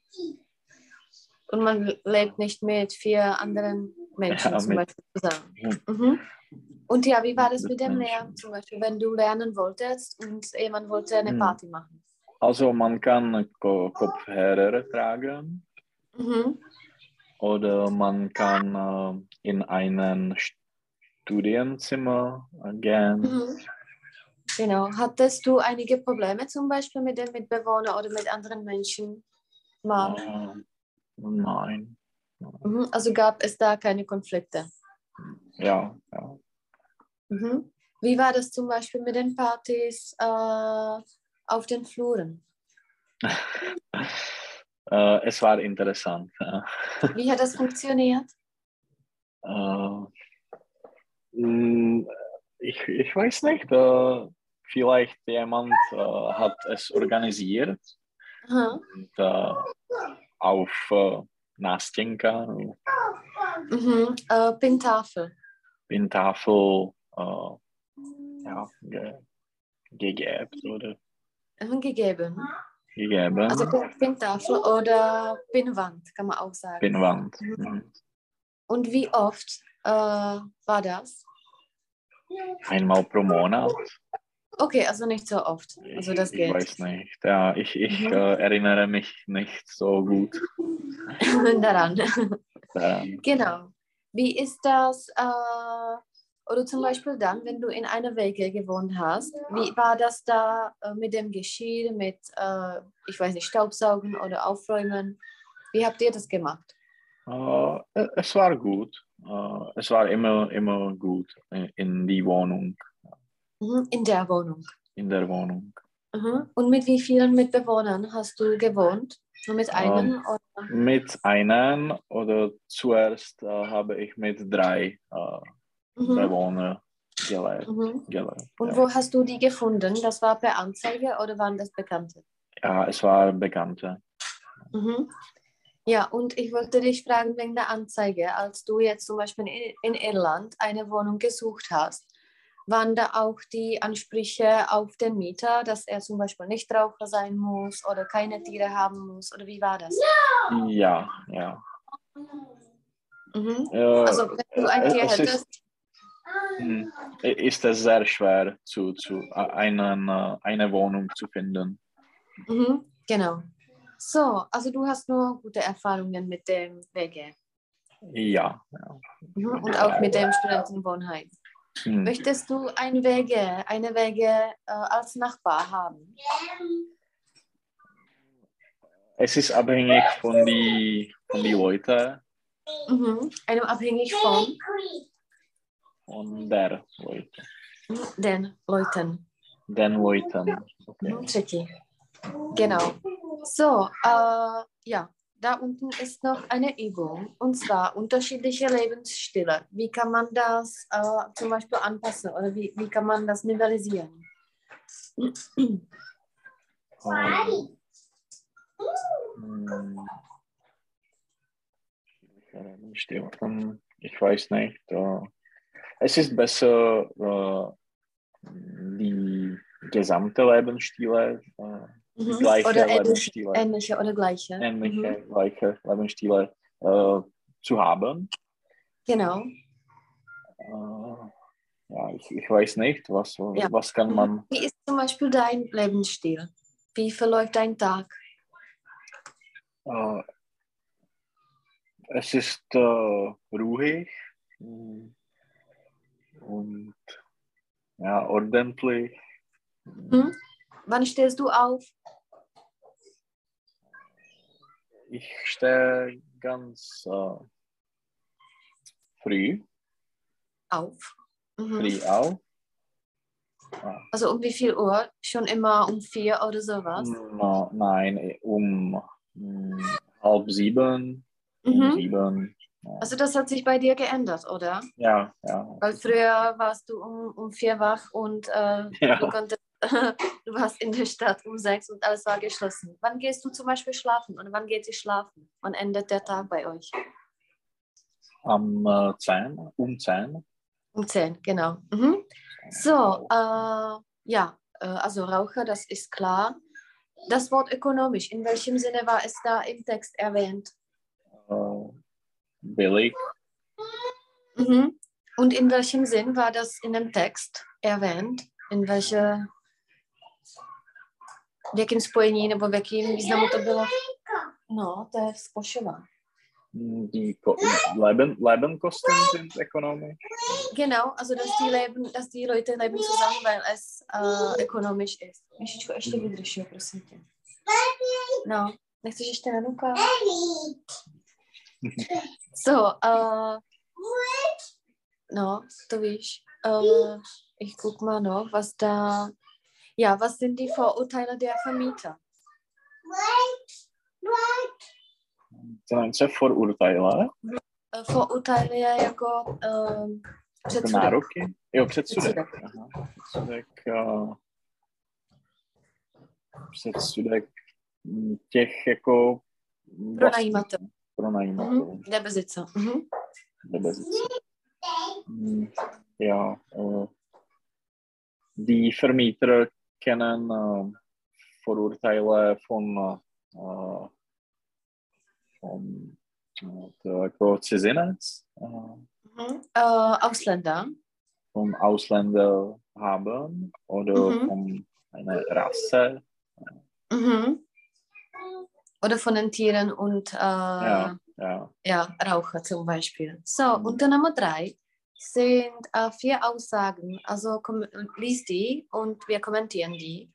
Und man lebt nicht mit vier anderen Menschen Ja, zum Beispiel zusammen. Mhm. Und ja, wie war das Mit dem. Lernen zum Beispiel, wenn du lernen wolltest und jemand wollte eine Mhm. Party machen? Also man kann Ko Kopfhörer tragen Mhm. oder man kann äh, in ein Studienzimmer gehen. Mhm. Genau. Hattest du einige Probleme zum Beispiel mit den Mitbewohnern oder mit anderen Menschen? Mal? Äh, nein. Mhm. Also gab es da keine Konflikte? Ja, ja. Mhm. Wie war das zum Beispiel mit den Partys äh, auf den Fluren? Äh, es war interessant. Wie hat das funktioniert? Äh, mh, ich, ich weiß nicht, äh, vielleicht jemand äh, hat es organisiert Aha. und, auf Nastinka, Mhm. Pintafel. Pintafel äh, ja, ge gegeben oder gegeben. gegeben. Also Pin- Pintafel oder Pinnwand, kann man auch sagen. Pinnwand. Mhm. Und wie oft äh, war das? Einmal pro Monat. Okay, also nicht so oft. Also das ich geht. weiß nicht. Ja, ich ich Mhm. äh, erinnere mich nicht so gut Daran. daran. Genau. Wie ist das, äh, oder zum Beispiel dann, wenn du in einer WG gewohnt hast, wie war das da äh, mit dem Geschirr, mit, äh, ich weiß nicht, Staubsaugen oder Aufräumen? Wie habt ihr das gemacht? Äh, es war gut. Äh, es war immer, immer gut in, in die Wohnung, Mhm, in der Wohnung. in der Wohnung. Mhm. Und mit wie vielen Mitbewohnern hast du gewohnt? Nur mit einem? oder? Mit einem oder zuerst habe ich mit drei äh, Mhm. Bewohnern gelebt. Mhm. gelebt Und ja. wo hast du die gefunden? Das war per Anzeige oder waren das Bekannte? ja, es war Bekannte. Mhm. Ja, und ich wollte dich fragen wegen der Anzeige, als du jetzt zum Beispiel in, Irland eine Wohnung gesucht hast, waren da auch die Ansprüche auf den Mieter, dass er zum Beispiel nicht Raucher sein muss oder keine Tiere haben muss? Oder wie war das? Ja, ja. Mhm. Äh, Also wenn du ein Tier es ist, hättest, hm, ist es sehr schwer, zu, zu einen, eine Wohnung zu finden. mhm. genau. So, also du hast nur gute Erfahrungen mit dem WG Ja. ja. mhm. und auch mit dem Studentenwohnheim. Hm. Möchtest du ein WG, eine WG äh, als Nachbar haben? Es ist abhängig von die, von die Leute Mhm. Einem abhängig von und der Leute. den Leuten. Den Leuten. Okay. Genau. So, äh, ja, da unten ist noch eine Übung und zwar unterschiedliche Lebensstile. Wie kann man das äh, zum Beispiel anpassen oder wie, wie kann man das nivelisieren? Ähm, hm. Ich weiß nicht. Äh, es ist besser, äh, die gesamte Lebensstile, äh, die Mhm. gleiche Oder ähnliche, Lebensstile, ähnliche oder gleiche. ähnliche, Mhm. gleiche Lebensstile äh, zu haben. Genau. Äh, ja, ich, ich weiß nicht, was, Ja. was kann man. Wie ist zum Beispiel dein Lebensstil? Wie verläuft dein Tag? Äh, es ist äh, ruhig mm, und ja, ordentlich. Hm? Wann stehst du auf? Ich stehe ganz äh, früh, Auf. Mhm. früh auf. Ja. Also um wie viel Uhr? Schon immer um vier oder sowas? No, nein, um mm, halb sieben, um Mhm. sieben. Also das hat sich bei dir geändert, oder? ja. ja. Weil früher warst du um, um vier wach und äh, Ja. du, konntest, du warst in der Stadt um sechs und alles war geschlossen. Wann gehst du zum Beispiel schlafen und wann geht ihr schlafen? Wann endet der Tag bei euch? Am äh, 10, um 10. Um zehn, genau. Mhm. So, äh, ja, äh, also Raucher, das ist klar. Das Wort ökonomisch, in welchem Sinne war es da im Text erwähnt? Billig. Mhm. Und in welchem Sinn war das in dem Text erwähnt? In welche, v jakém spojení nebo v jakém významu to bylo? No, to je spošová. Die Ko Leben, Lebenkosten sind ökonomisch. Genau, also dass die, leben, dass die Leute leben zusammen, weil es äh, ökonomisch ist. Myšičko, ještě vydrž, jo, prosím tě. No, nechceš ještě nanukát? So, äh, no, du víš, äh, ich guck mal noch, was da, ja, was sind die Vorurteile der Vermieter? Co, co je Vorurteile? Äh, Vorurteile je jako Jako předsudek. nároky? Jo, předsudek. Předsudek. Aha. Předsudek, uh, předsudek mm, těch jako Pronajímatel. Pronajímatelů. Mhm. Der Besitzer. Mhm. Nebezice. Mm, Ja, uh, die Vermieter kennen uh, Vorurteile von, uh, von uh, jako cizinec, uh, Mhm. Äh, Ausländer. vom Ausländer haben oder Mhm. von einer Rasse. Mhm. Oder von den Tieren und äh, Ja, ja. ja, Raucher zum Beispiel. So, Mhm. unter Nummer drei sind äh, vier Aussagen. Also komm, lies die und wir kommentieren die.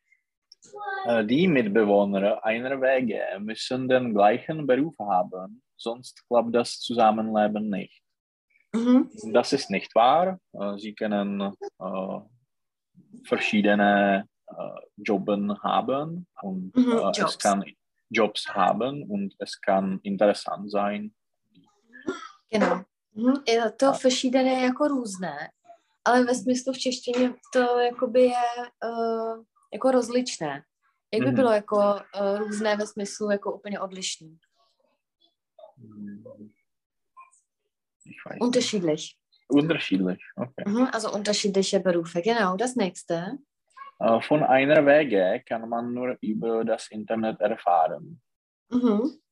Äh, Die Mitbewohner einer WG müssen den gleichen Beruf haben, sonst klappt das Zusammenleben nicht. Mhm. Das ist nicht wahr. Äh, Sie können äh, verschiedene äh, Jobben haben und Mhm, äh, es kann Jobs haben und es kann interessant sein. Genau. Mhm. Je to verschídené jako různé, ale ve smyslu v češtině to jakoby je uh, jako rozličné. Jak by Mhm. bylo jako uh, různé ve smyslu jako úplně odlišný? Nicht. Unterschiedlich. Unterschiedlich. Okay. Mhm. Also unterschiedliche Berufe. Genau, das nächste. Von einer WG kann man nur über das Internet erfahren. Mhm.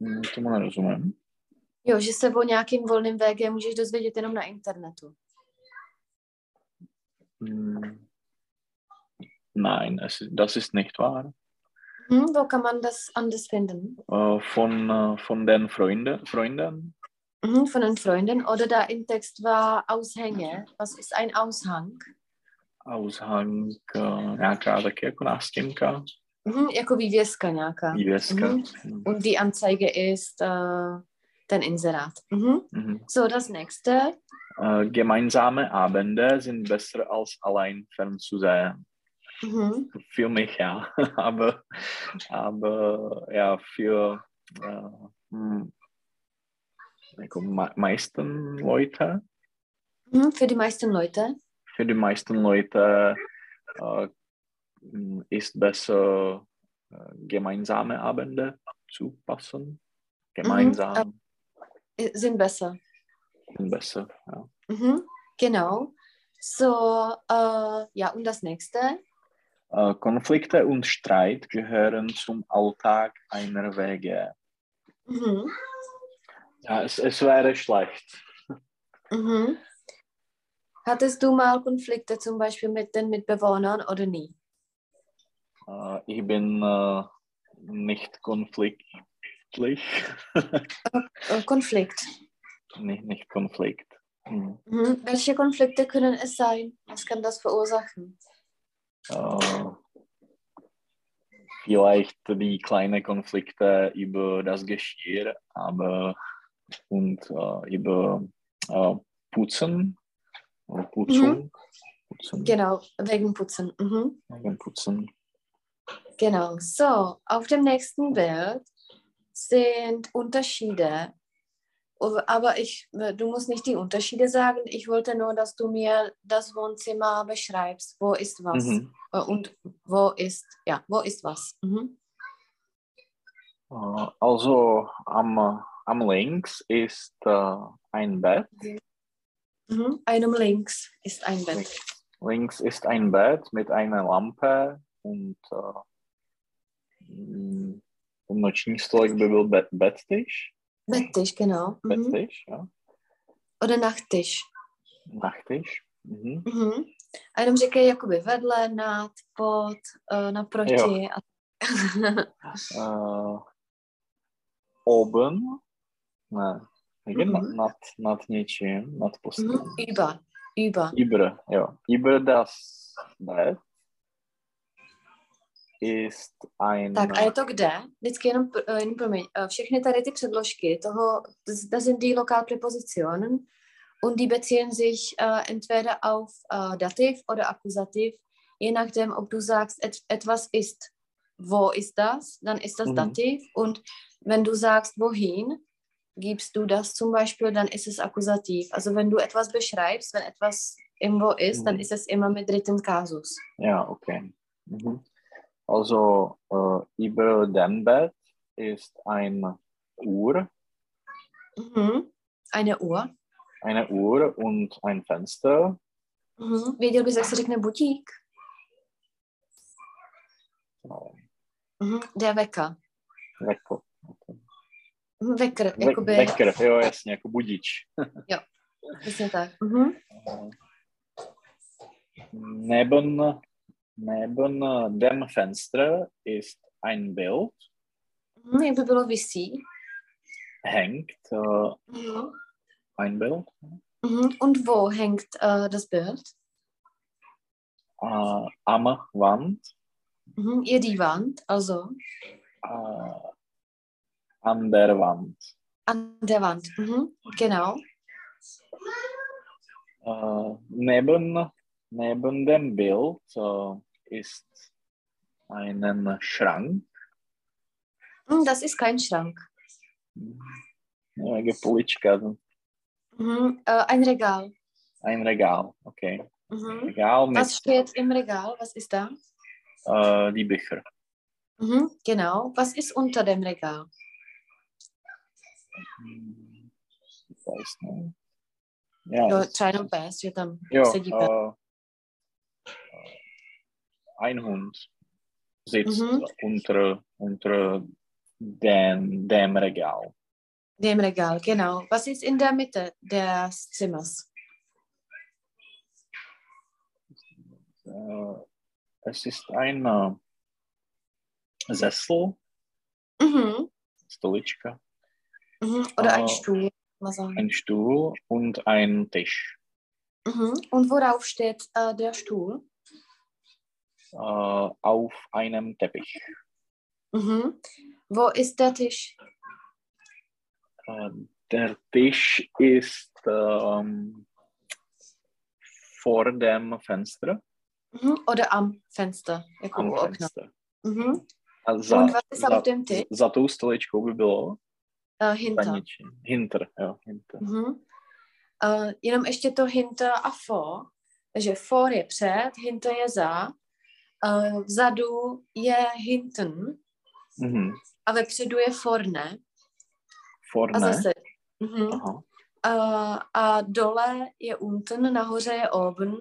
Hm, Tomu nerozumím. Jo, že se o nějakým volným VG můžeš dozvědět jenom na internetu. Hm. Nein, es, das ist nicht wahr. Hm, wo kann man das anders finden? Äh, Von, äh, von den Freunden, Freunden Mhm, von den Freunden. Oder da im Text war Aushänge. Was ist ein Aushang? Aushang, äh, nějaká taky jako nástěnka, Mhm, jako vývězka nějaká. vývězka. Mhm. Und die Anzeige ist äh, den Inserat. Mhm. Mhm. So, das nächste. Äh, Gemeinsame Abende sind besser als allein fernzusehen. Mhm. Für mich ja, aber, aber ja, für äh, hm, meisten Leute, Mhm, für die meisten Leute. für die meisten Leute äh, ist besser äh, gemeinsame Abende. zupassen, gemeinsam Mhm. Äh, Sind besser. sind besser. Ja. Mhm. Genau. So, äh, ja, und das nächste? Äh, Konflikte und Streit gehören zum Alltag einer WG. Mhm. Ja, es, es wäre schlecht. Mhm. Hattest du mal Konflikte zum Beispiel mit den Mitbewohnern oder nie? Äh, ich bin äh, nicht konfliktlich. Äh, Konflikt. nicht, nicht Konflikt. Hm. Mhm. Welche Konflikte können es sein? Was kann das verursachen? Äh, vielleicht die kleinen Konflikte über das Geschirr, aber und äh, über äh, Putzen, oder Putzung, Putzen, Genau, wegen Putzen. Mhm. wegen Putzen. Genau. So, auf dem nächsten Bild sind Unterschiede. Aber- Aber ich, du musst nicht die Unterschiede sagen. Ich wollte nur, dass du mir das Wohnzimmer beschreibst. Wo ist was? Mhm. Äh, Und wo ist, ja, wo ist was? Mhm. Äh, also am, am links ist äh, ein Bett. Mhm. Einem links ist ein Bett. Links ist ein Bett mit einer Lampe und äh, mm, und noční stolek by byl bed, bedtisch. Betttisch, genau. Mhm. Bedtisch, ja. Oder Nachttisch. Nachttisch. Mhm. Mhm. A jenom říkej jakoby vedle, nad, pod, uh, naproti. A... Äh, oben. Ne. Mhm. Mhm. Nad, nad něčím, nad postelí. mhm. Über, über. Über, jo. Über das Bett ist ein Tak a je to kde? Vždycky jenom, eh, jenom promiň, eh, všechny tady ty předložky toho, das, das sind die Lokalpräpositionen und die beziehen sich äh, entweder auf äh, Dativ oder Akkusativ, je nachdem, ob du sagst, et, etwas ist. Wo ist das? Dann ist das Mhm. Dativ und wenn du sagst, wohin, gibst du das zum Beispiel, dann ist es Akkusativ. Also wenn du etwas beschreibst, wenn etwas irgendwo ist, dann Mhm. ist es immer mit dritten Kasus. Ja, okay. Mhm. Also äh, über dem Bett ist eine Uhr, Mhm. Eine Uhr. eine Uhr und ein Fenster. Mhm. Věděl bys, jak se řekne budík? No, Mhm. Der Wecker. Wecker. Okay. Mhm, Wecker, Ve- jakoby, Wecker, jo, jasně, jako budič. přesně tak. Mhm. Neben, neben dem Fenster ist ein Bild, Mhm. Jak by bylo visí. hängt äh, Mhm. ein Bild. Mhm. Und wo hängt äh, das Bild? Äh, am Wand, Mhm. Ihr die Wand, also äh, an der Wand. an der Wand. Mhm. Genau. Äh, neben, neben dem Bild äh, ist ein Schrank. Mhm, Das ist kein Schrank. Ja, jako polička, Mhm. Äh, ein Regal. ein Regal, okay. Mhm. Regal mit Was steht im Regal? Was ist da? äh, die Bücher. Mhm. Genau. Was ist unter dem Regal? Hm, weiß. Ja, pes. äh, ein Hund sitzt Mhm. unter, unter dem, dem Regal. Dem Regal, genau. Was ist in der Mitte des Zimmers? Äh, es ist ein äh, Sessel, Mhm. Stolička, Mhm. Oder ein Äh, Stuhl. Mal sagen. ein Stuhl und ein Tisch. Mhm. Und worauf steht äh, der Stuhl? Äh, auf einem Teppich. Mhm. Wo ist der Tisch? Äh, der Tisch ist ähm, vor dem Fenster. Mhm. Oder am Fenster? Am u. Fenster. Mhm. A Und was ist auf dem Tisch? za tou stoličkou by bylo Za hinter. ničím. Hinter, jo, hinter. Mhm. Uh, jenom ještě to hinter a for. Takže for je před, hinter je za, uh, vzadu je hinten Mhm. a vepředu je vorne. Vorne. A zase. Mhm. Aha. A, a dole je unten, nahoře je oben,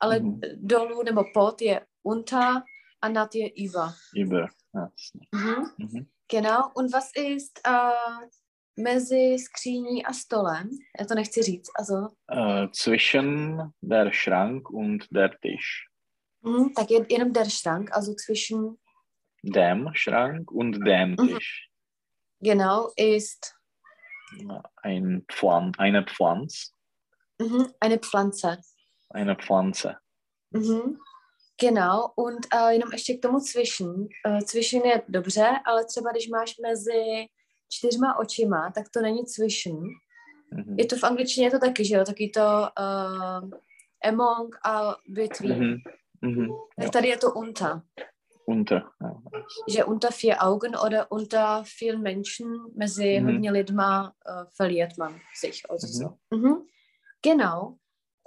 ale Mhm. dolů nebo pod je unter a nad je über. Über. Jasně. Mhm. Mhm. Genau. Und was ist uh, mezi skříní a stolem? Já to nechci říct. Also, Äh, zwischen der Schrank und der Tisch. mhm, tak je jenom der Schrank, also zwischen, Dem Schrank und dem Mhm. Tisch. genau, ist Ein Pflan eine Pflanz. mhm, eine Pflanze. Eine Pflanze. Mhm. Genau, und uh, jenom ještě k tomu zwischen. Uh, zwischen je dobře, ale třeba když máš mezi čtyřma očima, tak to není zwischen. Mhm. Je to v angličtině to taky, že jo? Taky to uh, among a between. Mhm. Mhm. Tak tady je to unter. Unter. Ja. Že unter vier Augen oder unter vielen Menschen, mezi Mhm. hodně lidma uh, verliert man sich. Also Mhm. so. Mhm. Genau.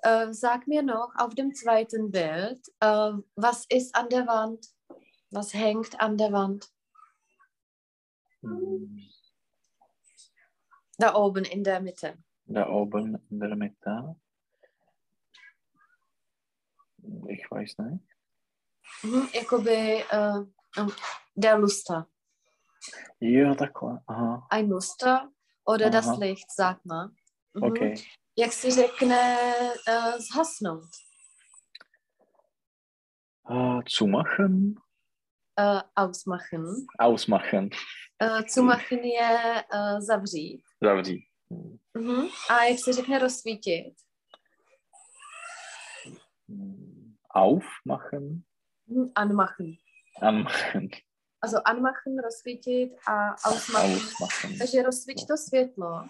Uh, sag mir noch auf dem zweiten Bild, uh, was ist an der Wand? Was hängt an der Wand? Da oben in der Mitte. Da oben in der Mitte. Ich weiß nicht. Mhm. Jakoby uh, um, der Luster. Jo, takhle. Aha. Ein Luster oder das Aha. Licht, sag mal. Mhm. OK. Jak se řekne uh, zhasnout? Äh, zumachen. Uh, ausmachen. Ausmachen. Uh, zumachen je uh, zavřít. Zavřít. Mhm. A jak se řekne rozsvítit? Aufmachen. Mhm. Anmachen. Anmachen. Also anmachen, rozsvítit a ausmachen. Ausmachen. Takže rozsvíť to světlo.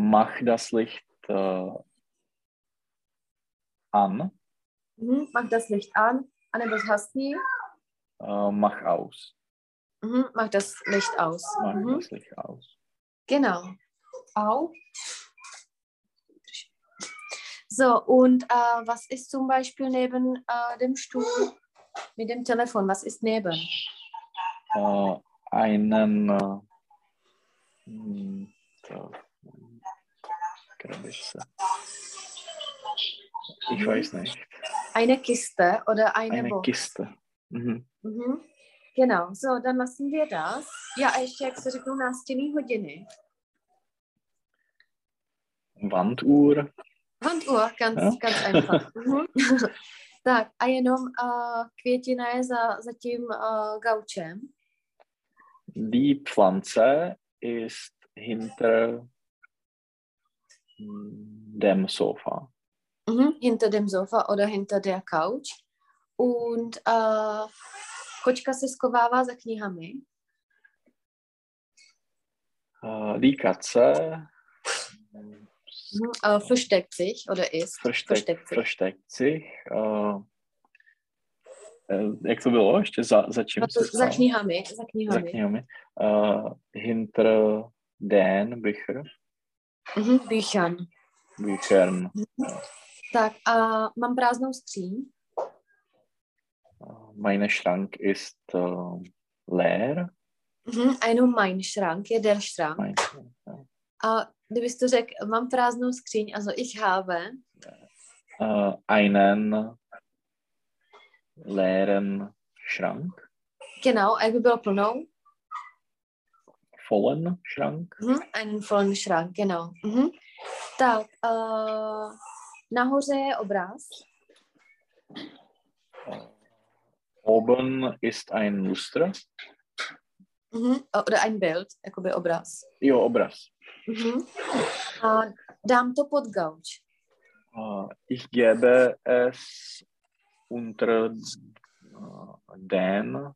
Mach das Licht äh, an. Mhm. Mach das Licht an. Anebo zhasni. Äh, mach aus. Mhm. Mach das Licht aus. Mach Mhm. das Licht aus. Genau. Au. So, und äh, was ist zum Beispiel neben äh, dem Stuhl mit dem Telefon? Was ist neben? Äh, einen äh, Krabice. Ich weiß nicht. Eine Kiste oder eine, Eine Box? Kiste. Mhm. Mhm. Genau, so, dann lassen wir das. Ja, a ještě, jak se řeknou nástěnný hodiny. Wanduhr. Wanduhr, ganz, Ja. ganz einfach. Mhm. tak, a jenom uh, květina je za, za tím uh, gaučem. Die Pflanze ist hinter dem Sofa. Mhm, hinter dem Sofa oder hinter der Couch. Und uh, kočka se skovává za knihami. Äh, die Katze hm, Mhm, uh, versteckt sich oder ist. versteckt, versteckt sich. versteckt sich. Äh, äh, jak to bylo ještě? Za, za čím No to se za knihami, za Za knihami. knihami. Äh, hinter den Bücher, Mhm, Büchern. Büchern. Tak a mám prázdnou skříň. Äh, Mein Schrank ist äh, leer. Mhm, a jenom mein Schrank je der Schrank. Mein, A kdybys to řekl, mám prázdnou skříň, also ich habe, äh, einen leeren Schrank, genau, a jak by bylo plnou? Vollen Schrank. Mhm, einen vollen Schrank, genau. Mhm. Tak, uh, nahoře je obraz. Oben ist ein Luster. Mhm, oder ein Bild, jakoby obraz. Jo, obraz. Mhm. A dám to pod gauč. Äh, ich gebe es unter äh, den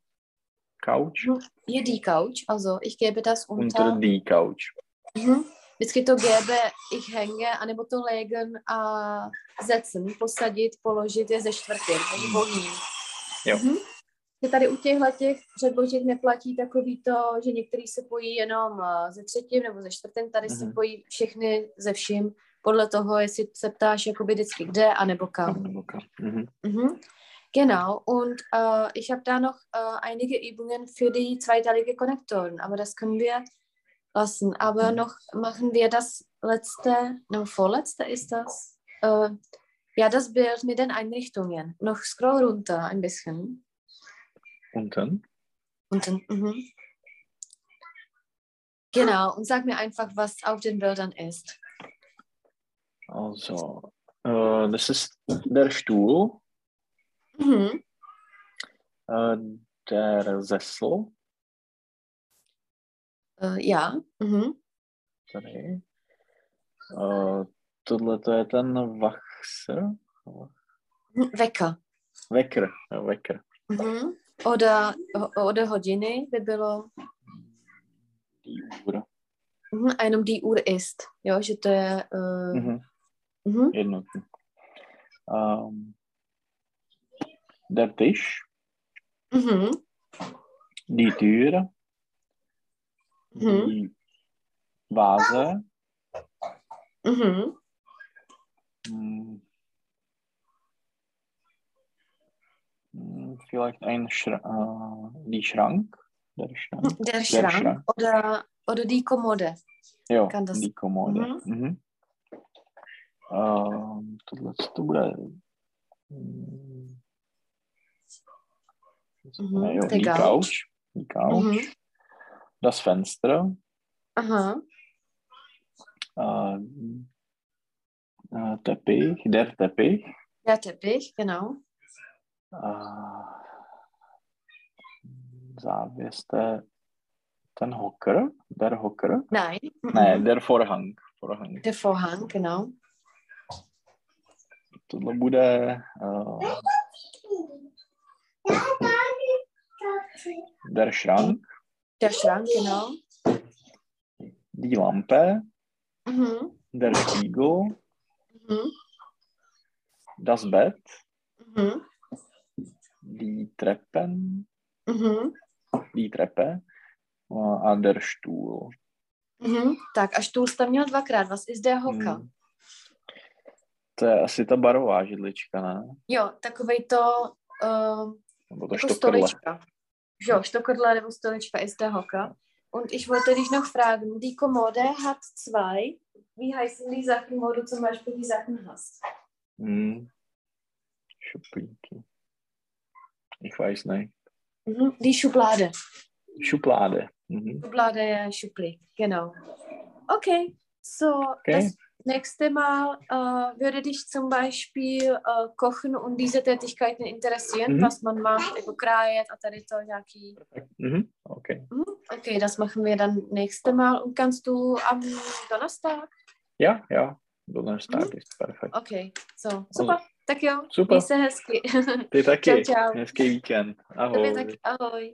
Couch, Mhm. Je die Couch, also ich gebe das unter. unter die Couch. Mhm. Vždycky to gebe, ich hänge, anebo to legen a setzen, posadit, položit je ze čtvrtin, takže volný. Jo. Mhm. Že tady u těchto těch předložek neplatí takový to, že některý se pojí jenom eh, ze třetím nebo ze čtvrtým, tady se Mhm. pojí všechny ze vším, podle toho, jestli se ptáš jakoby vždycky kde, anebo kam. Nebo kam. Mhm. Mhm. Genau, und äh, ich habe da noch äh, einige Übungen für die zweiteilige Konnektoren, aber das können wir lassen. Aber Mhm. noch machen wir das letzte, no, vorletzte ist das. Äh, ja, das Bild mit den Einrichtungen. Noch scroll runter ein bisschen. Unten. Unten. Mhm. Genau, und sag mir einfach, was auf den Bildern ist. Also, äh, das ist der Stuhl, Mhm. äh, der Sessel, Äh, ja. Mhm. tady. Äh, tohle to je ten Wachser. Mhm, Wecker. Wecker, jo, Wecker. Mhm. Oder, o- oder hodiny by bylo, Die Uhr. mhm, a jenom die Uhr ist. Jo, že to je... Uh, Mhm. mhm. Jednotný. Ähm, der Tisch, Mhm. die Tür, Mhm. die Vase, Mhm. hm, hm, vielleicht ein Schra äh, die Schrank, der Schrank. Der Schrank, Schrank. Oder, oder die Kommode. Kann das- die Kommode. Mhm. Mhm. Ähm, tohle to bude... hm, Mhm, ne, jo, der die Couch. Couch. Die Couch. Mhm. Das Fenster. Aha. Äh, äh, Teppich, der Teppich. Der Teppich, genau. Äh, Závěs, to je ten Hocker, der Hocker. Nein. Ne, der Vorhang. Vorhang. Der Vorhang, genau. Tohle bude uh, der Schrank, Der Schrank, genau. die Lampe, Mhm. der Spiegel, Mhm. das Bett, Mhm. die Treppen, Mhm. die Treppe äh, a der Stuhl. Mhm. Tak a stůl jste měl dvakrát. Was ist der Hocker? Hmm. To je asi ta barová židlička, ne? Jo, takovej to uh, Nebo to jako stolička. Jo, Stockerdler nebo Stolička ist der Hocker. Und ich wollte dich noch fragen, die Kommode hat zwei. Wie heißen die Sachen, wo du zum Beispiel die Sachen hast? Hm. Ich weiß nicht. Mhm. Die Schublade. Schublade. Mhm. Schublade je Schublik, genau. Okay, so Okay. das nächste Mal äh, würde dich zum Beispiel äh, Kochen und diese Tätigkeiten interessieren, Mhm. was man macht, jako krájet a tady to nějaký. Mhm. Okay. Mhm. Okay, das machen wir dann nächste Mal. Und kannst du am Donnerstag? Ja, ja. Donnerstag Mhm. ist perfekt. Okay, so, super. Tak jo, Super. se hezky. Ty taky. Čau, čau. Hezký víkend. Tobě Ahoj. taky, ahoj.